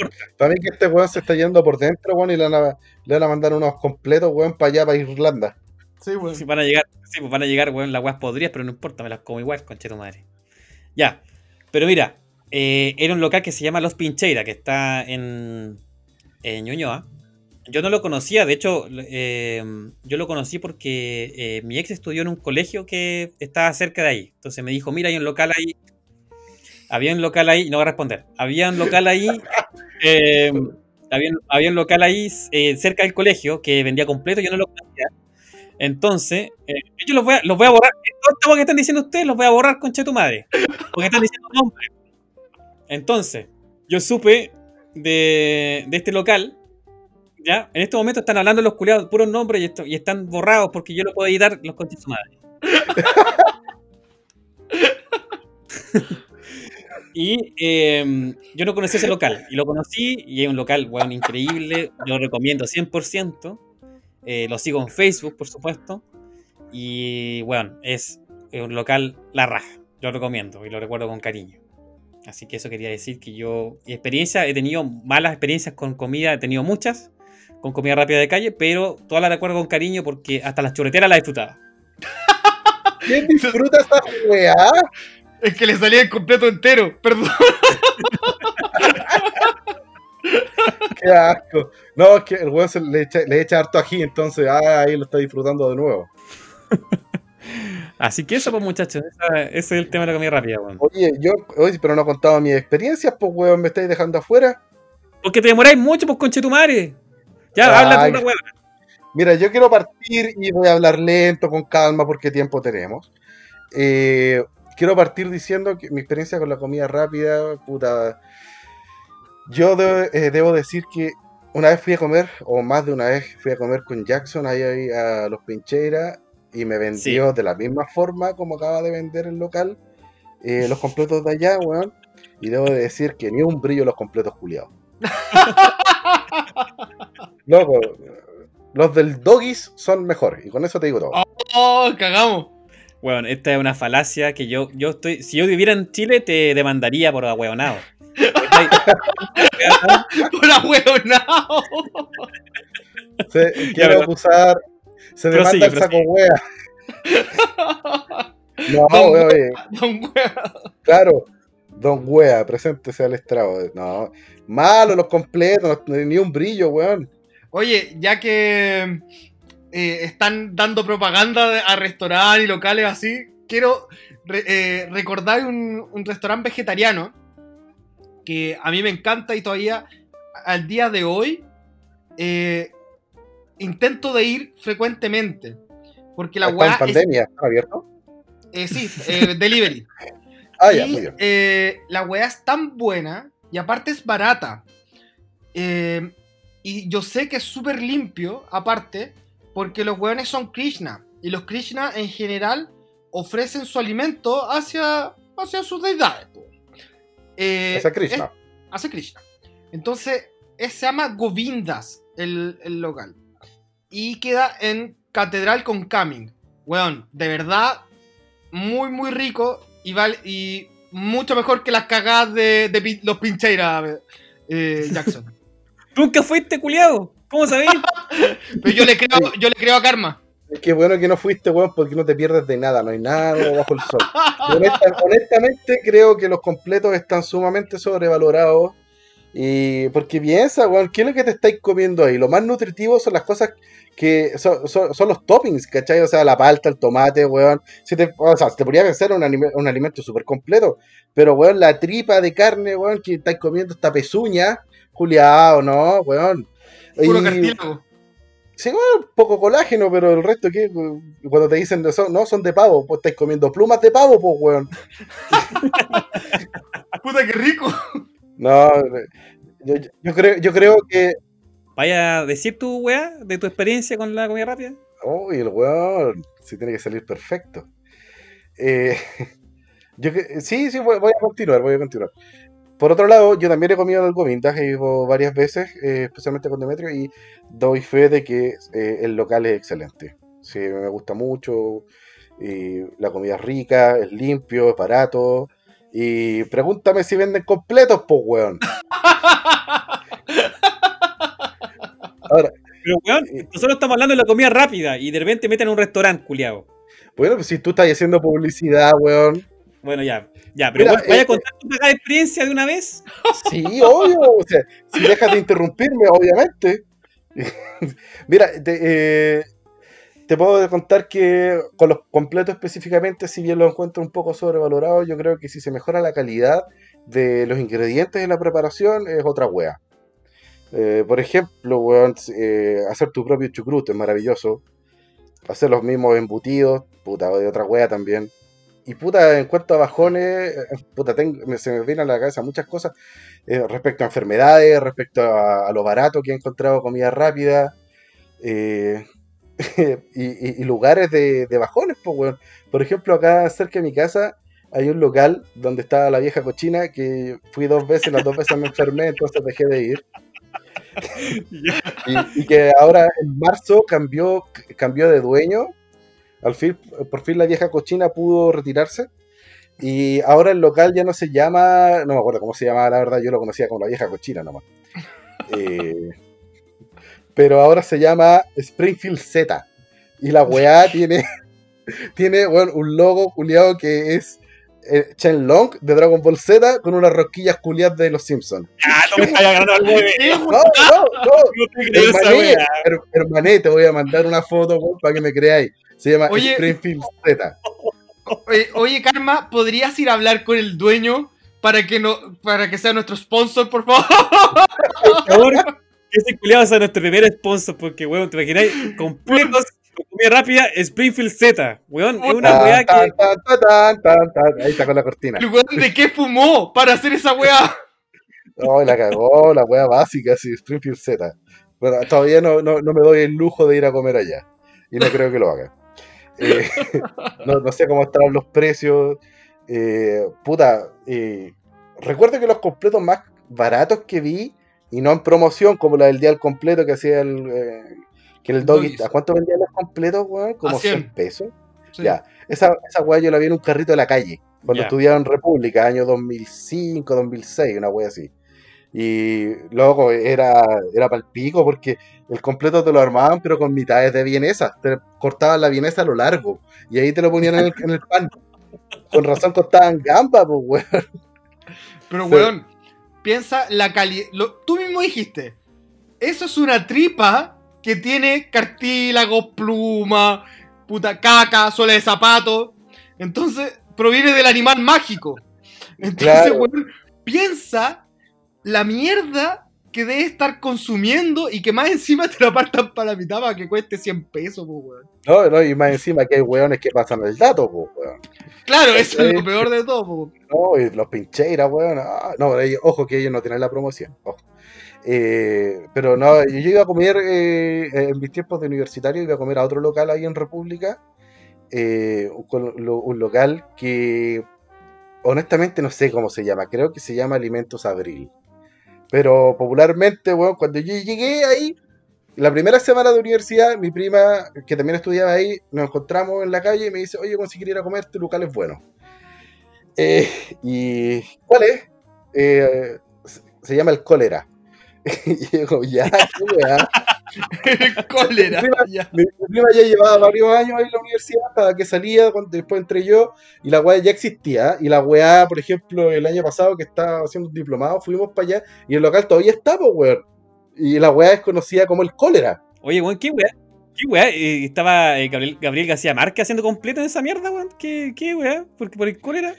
Mí que este weón se está yendo por dentro, weón, y le van a, le van a mandar unos completos, weón, para allá, para Irlanda. Sí, weón. Sí, van a llegar, sí, pues van a llegar, weón, las weas podrías, pero no importa, me las como igual, conche tu madre. Ya, pero mira, eh, era un local que se llama Los Pincheira, que está en, en Ñuñoa. Yo no lo conocía, de hecho, eh, yo lo conocí porque eh, mi ex estudió en un colegio que estaba cerca de ahí. Entonces me dijo, mira, hay un local ahí. Había un local ahí, no voy a responder. Había un local ahí, <laughs> había, había un local ahí cerca del colegio que vendía completo, yo no lo conocía. Entonces, eh, yo los voy, a, los voy a borrar. Todo esto que están diciendo ustedes los voy a borrar, concha de tu madre. Porque están diciendo nombres. Entonces, yo supe de, este local. Ya, en este momento están hablando los culiados puros nombres y, están borrados porque yo lo puedo editar los conchas de su madre. <laughs> Y eh, yo no conocía ese local. Y lo conocí y es un local, weón, increíble. Lo recomiendo 100%. Eh, lo sigo en Facebook, por supuesto. Y, bueno, es un local la raja. Lo recomiendo y lo recuerdo con cariño. Así que eso quería decir que yo, y experiencia, he tenido malas experiencias con comida, he tenido muchas, con comida rápida de calle, pero todas las recuerdo con cariño porque hasta las churreteras las disfrutaba. ¿Quién disfruta esa weá? Es que le salía el completo entero, perdón. <laughs> <laughs> Qué asco. No, es que el weón se le echa, le echa harto ají, entonces ah, ahí lo está disfrutando de nuevo. Así que eso, pues muchachos, ese es el tema de la comida rápida, weón. Oye, yo, oye, pero no he contado mis experiencias, pues weón, me estáis dejando afuera. Porque te demoráis mucho, pues conchetumare. Ya, Ay. habla tú una weón. Mira, yo quiero partir y voy a hablar lento, con calma, porque tiempo tenemos. Eh, quiero partir diciendo que mi experiencia con la comida rápida, puta. Yo de- eh, debo decir que una vez fui a comer, o más de una vez fui a comer con Jackson ahí, ahí a los Pincheiras y me vendió de la misma forma como acaba de vender el local eh, los completos de allá, weón. Y debo de decir que ni un brillo los completos culiados. <laughs> Loco, los del Doggies son mejores, y con eso te digo todo. Oh, cagamos. Weón, esta es una falacia que yo, yo estoy. Si yo viviera en Chile, te demandaría por ahueonado. Una huevonao. Se, quiero pero- acusar. Se Prosigue, demanda el saco wea. <laughs> No, Don- wea, oye, Don Wea. claro. Don Wea, preséntese al estrado. No, malo los completos, no- ni un brillo, weón. Oye, ya que eh, están dando propaganda a restaurantes y locales así, quiero re- eh, recordar un, un restaurante vegetariano que a mí me encanta y todavía al día de hoy eh, intento de ir frecuentemente. Porque la weá es, pandemia, ¿está abierto? eh, sí, eh, <laughs> delivery. Ah, ya, y muy bien. eh, la weá es tan buena y aparte es barata. Y yo sé que es súper limpio, aparte, porque los weones son Krishna. Y los Krishna en general ofrecen su alimento hacia, hacia sus deidades. Eh, Esa Krishna. es- hacia Krishna. Entonces, es- se llama Govindas el, el local. Y queda en Catedral con Camin. Weón, de verdad, muy, muy rico y, vale, y mucho mejor que las cagadas de, los Pincheiras, eh, Jackson. <laughs> ¿Nunca fuiste, culiado? ¿Cómo sabéis? <laughs> Pero yo le creo, yo le creo a Karma. Qué bueno que no fuiste, weón, porque no te pierdes de nada, no hay nada nuevo bajo el sol. Y <laughs> honesta- honestamente, creo que los completos están sumamente sobrevalorados. Y porque piensa, weón, ¿qué es lo que te estáis comiendo ahí? Lo más nutritivo son las cosas que son, son- son los toppings, ¿cachai? O sea, la palta, el tomate, weón. Si te, o sea, te podría pensar un, anime- un alimento súper completo, pero, weón, la tripa de carne, weón, que estáis comiendo esta pezuña, Juliado, ¿no? Weón. Puro Y- cartílago. Sí, bueno, poco colágeno, pero el resto, ¿qué? Cuando te dicen, son, no, son de pavo, pues estáis comiendo plumas de pavo, pues, weón. <laughs> Puta que rico. No, yo, yo creo, yo creo que. Vaya a decir tu weá de tu experiencia con la comida rápida. Uy, el weón, sí tiene que salir perfecto. Eh, <laughs> yo que, sí, sí, voy, voy a continuar, voy a continuar. Por otro lado, yo también he comido Govindas, he ido varias veces, eh, especialmente con Demetrio, y doy fe de que eh, el local es excelente. Sí, me gusta mucho, y la comida es rica, es limpio, es barato. Y pregúntame si venden completos, pues, weón. <laughs> Ahora, Pero weón, nosotros estamos hablando de la comida rápida y de repente meten en un restaurante, culiado. bueno, pues si tú estás haciendo publicidad, weón. Bueno, ya, ya, pero Mira, vaya eh, a contar tu cagada experiencia de una vez. <laughs> Sí, obvio. O sea, si dejas de interrumpirme, obviamente. <laughs> Mira, te, eh, te puedo contar que con los completos específicamente, si bien lo encuentro un poco sobrevalorado, yo creo que si se mejora la calidad de los ingredientes en la preparación, es otra wea. Eh, por ejemplo, weón, eh, hacer tu propio chucrut es maravilloso. Hacer los mismos embutidos, puta, de otra wea también. Y puta, en cuanto a bajones, eh, puta, tengo- se me vienen a la cabeza muchas cosas eh, respecto a enfermedades, respecto a, a lo barato que he encontrado comida rápida. eh, <laughs> y, y- y lugares de, de bajones, pues, weón. Por ejemplo, acá cerca de mi casa hay un local donde estaba la vieja cochina que fui dos veces, las dos veces me enfermé, entonces dejé de ir. <laughs> y, y que ahora en marzo cambió, cambió de dueño. Al fin, por fin la vieja cochina pudo retirarse. Y ahora el local ya no se llama, no me acuerdo cómo se llamaba, la verdad, yo lo conocía como la vieja cochina nomás. <laughs> Eh, pero ahora se llama Springfield Z. Y la weá <laughs> tiene, tiene bueno, un logo culiado que es eh, Chen Long de Dragon Ball Z con unas rosquillas culiadas de los Simpsons. Ah, no me <laughs> vaya a ganar al nueve. No, no, no. te creo esa Hermané, her- hermané, te voy a mandar una foto weón, para que me creáis. Se llama Oye. Springfield Z. Oye, oye, Karma, ¿podrías ir a hablar con el dueño para que no, para que sea nuestro sponsor, por favor? Por favor, que ese culiado sea nuestro primer sponsor, porque, weón, te imagináis, completos, con comida rápida, Springfield Z, weón, es una weá que... tan, tan, tan, tan, tan. Ahí está con la cortina. El weón de qué fumó para hacer esa weá. Oh, la cagó, la wea básica, sí, Springfield Z. Bueno, todavía no, no, no me doy el lujo de ir a comer allá. Y no creo que lo haga. Eh, <laughs> no, no sé cómo estarán los precios. Eh, puta, eh, recuerdo que los completos más baratos que vi, y no en promoción, como la del día al completo que hacía el. que el doggy. ¿A cuánto vendían los completos, weón? Como A 100. 100 pesos. Sí. Ya, esa, esa weá yo la vi en un carrito de la calle, cuando Ya. estudiaba en República, año 2005, 2006, una weá así. Y luego era, era para el pico porque el completo te lo armaban, pero con mitades de vienesa. Te cortaban la vienesa a lo largo y ahí te lo ponían en el, en el pan. Con razón costaban gamba, pues, weón. Pero, Sí. weón, piensa la calidad. Tú mismo dijiste, eso es una tripa que tiene cartílago, pluma, puta caca, suela de zapato. Entonces, proviene del animal mágico. Entonces, Claro. weón, piensa la mierda que debe estar consumiendo y que más encima te la partan para la mitad para que cueste 100 pesos, po, weón. No, no, y más encima que hay weones que pasan el dato, pues, weón. Claro, eso es lo peor de todo, po. No, y los pincheiras, weón. ah, no, pero ellos- ojo que ellos no tienen la promoción. ojo. Eh, pero no, yo, iba a comer eh, en mis tiempos de universitario, iba a comer a otro local ahí en República. eh, un, lo- un local que honestamente no sé cómo se llama. Creo que se llama Alimentos Abril. Pero popularmente, weón, cuando yo llegué ahí, la primera semana de universidad, mi prima, que también estudiaba ahí, nos encontramos en la calle y me dice, oye, conseguir ir a comer, este local es bueno. Eh, ¿Y cuál es? Eh, se, llama el cólera. <laughs> y digo, ya, qué. <laughs> Cólera. Prima, ya. Mi, mi prima ya llevaba varios años ahí en la universidad, hasta que salía, cuando después entré yo, y la weá ya existía. Y la weá, por ejemplo, el año pasado que estaba haciendo un diplomado, fuimos para allá, y el local todavía está, pues, weón. Y la weá es conocida como el cólera. Oye, weón, ¿qué weá? ¿Qué weá? Eh, estaba eh, Gabriel, Gabriel García Márquez haciendo completo en esa mierda, weón. ¿Qué, qué weá? ¿Por, por el cólera?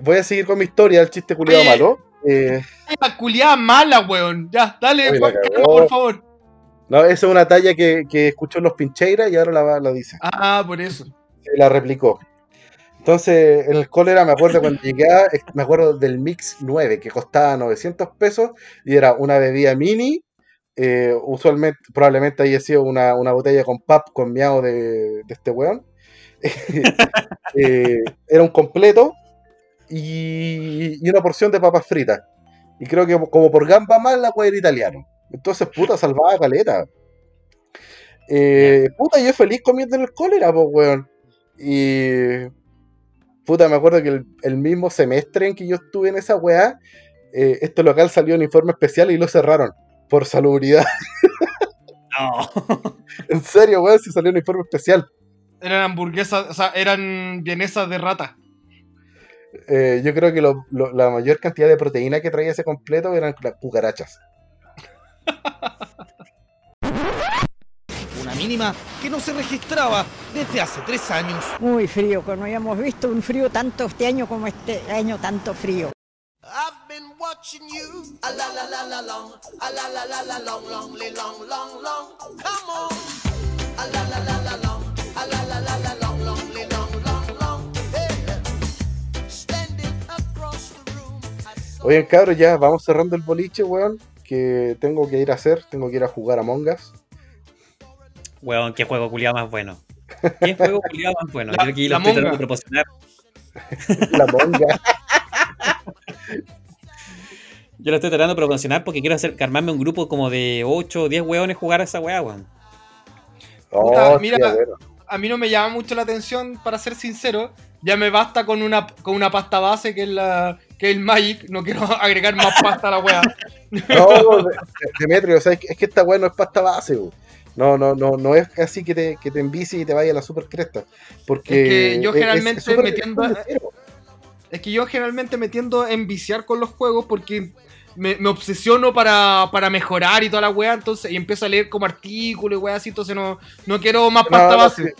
Voy a seguir con mi historia, el chiste culiado malo. Eh, La culiada mala, weón. Ya, dale, Oye, la Juan, cagó. por favor. No, esa es una talla que, que escuchó en los Pincheiras y ahora la, la dice. Ah, por eso. Se la replicó. Entonces, en el cólera me acuerdo cuando llegué, a- me acuerdo del Mix 9, que costaba 900 pesos y era una bebida mini. eh, usualmente, probablemente haya sido una, una botella con pap con miau de, de este weón. <laughs> Eh, era un completo y, y una porción de papas fritas. Y creo que como por gamba más la weá era italiano. Entonces, puta, salvaba caleta. Eh, puta, yo feliz comiendo en el cólera, pues, weón. Y. Puta, me acuerdo que el, el mismo semestre en que yo estuve en esa weá, eh, este local salió en informe especial y lo cerraron. Por salubridad. <laughs> No. en serio, weón, si salió en informe especial. Eran hamburguesas, o sea, eran vienesas de rata. Eh, yo creo que lo- lo- la mayor cantidad de proteína que traía ese completo eran las cucarachas. Una mínima que no se registraba desde hace tres años. Muy frío, que no habíamos visto un frío tanto este año como este año tanto frío. Oigan, cabros, ya vamos cerrando el boliche, weón. Que tengo que ir a hacer, tengo que ir a jugar a Mongas. Weón, qué juego culiado más bueno. ¿Qué juego culiado más bueno? La- yo lo la estoy tratando de proporcionar. <laughs> La monga. Yo lo estoy tratando de promocionar porque quiero hacer, armarme un grupo como de 8 o 10 hueones jugar a esa weá, weón. Oh, mira, tía, bueno. A mí no me llama mucho la atención, para ser sincero. Ya me basta con una, con una pasta base que es la que es el Magic. No quiero <laughs> agregar más pasta a la wea. <laughs> No, de- Demetrio, o sea, es que, es esta weá no es pasta base. No, no, no, no es así que te, que te envicie y te vaya a la super cresta. Porque Es que yo es- es generalmente súper- metiendo- es. Es que yo generalmente me tiendo a enviciar con los juegos porque me, me obsesiono para, para mejorar y toda la wea. Entonces, y empiezo a leer como artículos y weas así. Entonces, no, no quiero más pasta no, base.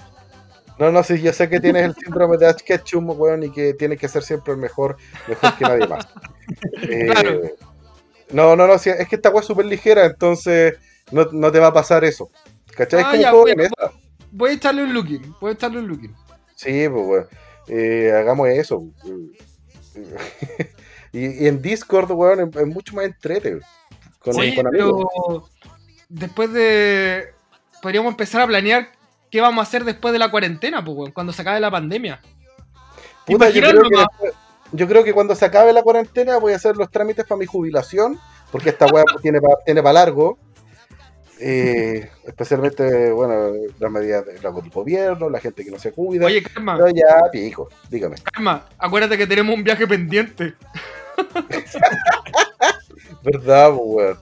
No, no, sí, yo sé que tienes el síndrome de Ash Ketchum, weón, y que tienes que ser siempre el mejor, mejor que nadie más. <laughs> Eh, Claro. No, no, no, sí, es que esta weá es súper ligera, entonces no, no te va a pasar eso. ¿Cachai? Es Ah, como ya, voy, mesa. voy a echarle un looking. Voy a echarle un looking. Sí, pues, weón. Eh, hagamos eso. <laughs> y, y en Discord, weón, es, es mucho más entrete. Con, con amigos. pero después de. Podríamos empezar a planear qué vamos a hacer después de la cuarentena, pues, weón, cuando se acabe la pandemia. ¿Te Puta, yo, creo que después- yo creo que cuando se acabe la cuarentena voy a hacer los trámites para mi jubilación, porque esta weá <laughs> tiene para tiene pa largo. Eh, especialmente, bueno, las medidas del gobierno, la gente que no se cuida. Oye, Karma, Pero ya, pico, dígame. Karma, acuérdate que tenemos un viaje pendiente. <laughs> ¿Verdad, pues, weón?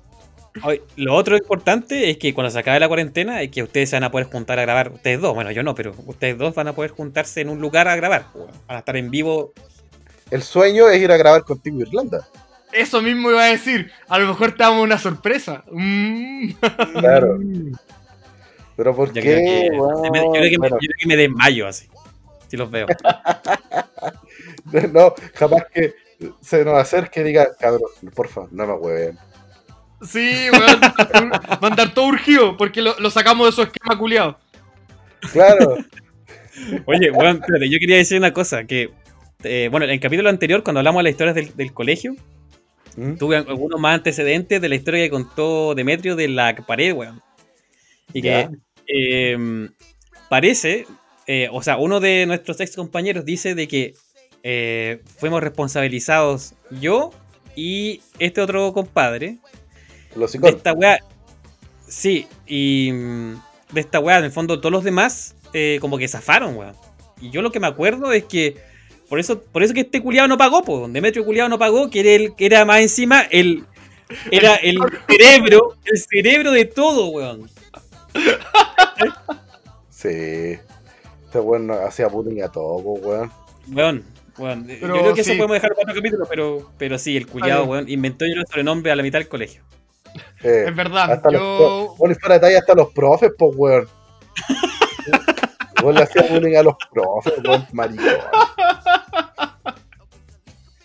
Lo otro importante es que cuando se acabe la cuarentena es que ustedes se van a poder juntar a grabar. Ustedes dos, bueno, yo no, pero ustedes dos van a poder juntarse en un lugar a grabar. Van a estar en vivo. El sueño es ir a grabar contigo Irlanda. Eso mismo iba a decir. A lo mejor te damos una sorpresa. Mm. Claro. <laughs> Pero ¿por Yo qué, creo que, yo creo que me, yo creo que me desmayo así. Si los veo. <laughs> no, jamás que se nos acerque y diga, cabrón, porfa, no me hueven. Sí, weón. Va a andar todo urgido porque lo, lo sacamos de su esquema culiado. Claro. Oye, espérate, yo quería decir una cosa, que eh, bueno, en el capítulo anterior, cuando hablamos de las historias del, del colegio, ¿Mm? tuve algunos más antecedentes de la historia que contó Demetrio de la pared, weón. Y que eh, parece, eh, o sea, uno de nuestros ex compañeros dice de que eh, fuimos responsabilizados yo y este otro compadre Los de esta weá. Sí, y mm, de esta weá, en el fondo, todos los demás eh, como que zafaron, weón. Y yo lo que me acuerdo es que por eso, por eso que este culiado no pagó, pues. Demetrio culiado no pagó, que era, el, que era más encima el. Era el cerebro, el cerebro de todo, weón. Sí. Este weón no hacía bullying a todo, weón. Weón, weón. Pero yo creo que eso podemos dejar para otro capítulo, pero, pero sí, el culiado, weón, inventó yo el sobrenombre a la mitad del colegio. Es verdad. hasta Yo. bueno, y fuera de talla hasta los profes, pues, weón. Weón le hacía bullying a los profes, weón, maricón.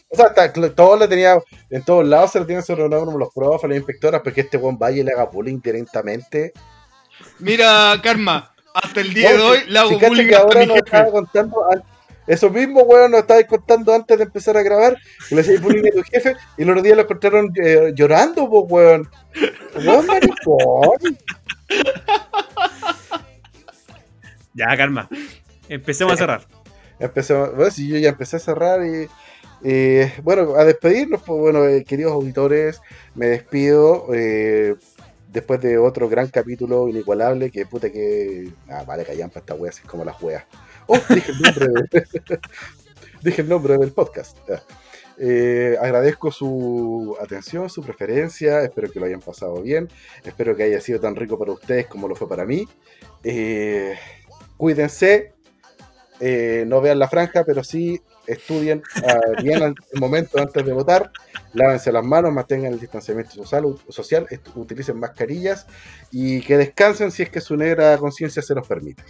O sea, hasta todos le tenía, en todos lados se le tienen sobrenombre como los profes, las inspectoras, porque este weón vaya y le haga bullying directamente. Mira, Karma. Hasta el día No, de hoy si- le hago si cacha bullying que hasta ahora mi nos jefe. estaba contando an- eso mismo, weón, nos estabas contando antes de empezar a grabar, que le hacías bullying a tu jefe, y el otro día lo encontraron eh, llorando, pues, weón. Weón, maricón. Ya, calma. Empecemos a cerrar. Empecemos, bueno, si yo ya empecé a cerrar y eh, bueno, a despedirnos, pues bueno, eh, queridos auditores, me despido eh, después de otro gran capítulo inigualable, que puta que... Ah, vale, callan para esta wea, así como las weas. Oh, dije el nombre, de- <laughs> dije el nombre del podcast. Eh, agradezco su atención, su preferencia, espero que lo hayan pasado bien, espero que haya sido tan rico para ustedes como lo fue para mí. Eh, cuídense, eh, no vean la franja, pero sí estudien ah, bien el momento antes de votar, lávense las manos, mantengan el distanciamiento social, utilicen mascarillas y que descansen si es que su negra conciencia se los permite.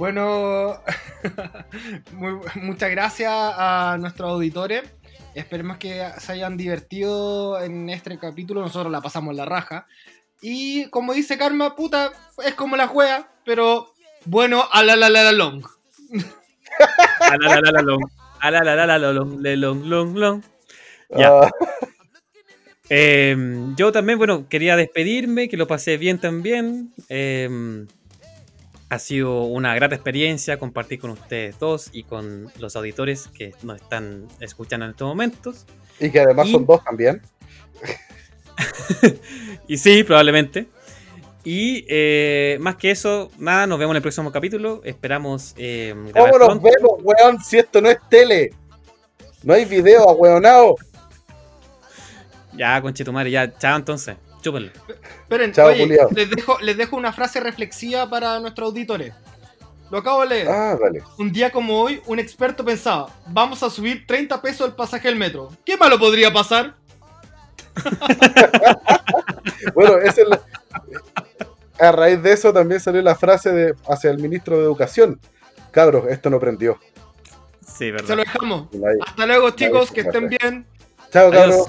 Bueno, <laughs> muy- muchas gracias a nuestros auditores. Esperemos que se hayan divertido en este capítulo. Nosotros la pasamos la raja. Y como dice Karma, puta, es como la juega, pero bueno, a la la la la long. A la la la la long. A la la la long, le long, long, long. Ya. Ah, Eh, yo también, bueno, quería despedirme, que lo pasé bien también. Eh, Ha sido una grata experiencia compartir con ustedes dos y con los auditores que nos están escuchando en estos momentos. Y que además Y- son dos también. <laughs> Y sí, probablemente. Y eh, más que eso, nada, nos vemos en el próximo capítulo. Esperamos eh, ¿Cómo nos vemos, weón? Si esto no es tele. No hay video, weonado. Ya, conchetumare, ya, chao entonces. Chúpenlo. Esperen, Chao, oye, les dejo, les dejo una frase reflexiva para nuestros auditores. Lo acabo de leer. Ah, dale. Un día como hoy, un experto pensaba, vamos a subir 30 pesos el pasaje del metro. ¿Qué malo podría pasar? <laughs> Bueno, esa es la- a raíz de eso también salió la frase de hacia el ministro de Educación. Cabros, esto no prendió. Sí, Se verdad. lo dejamos. Hasta luego, chicos, que estén bien. Chao, Adiós. cabros.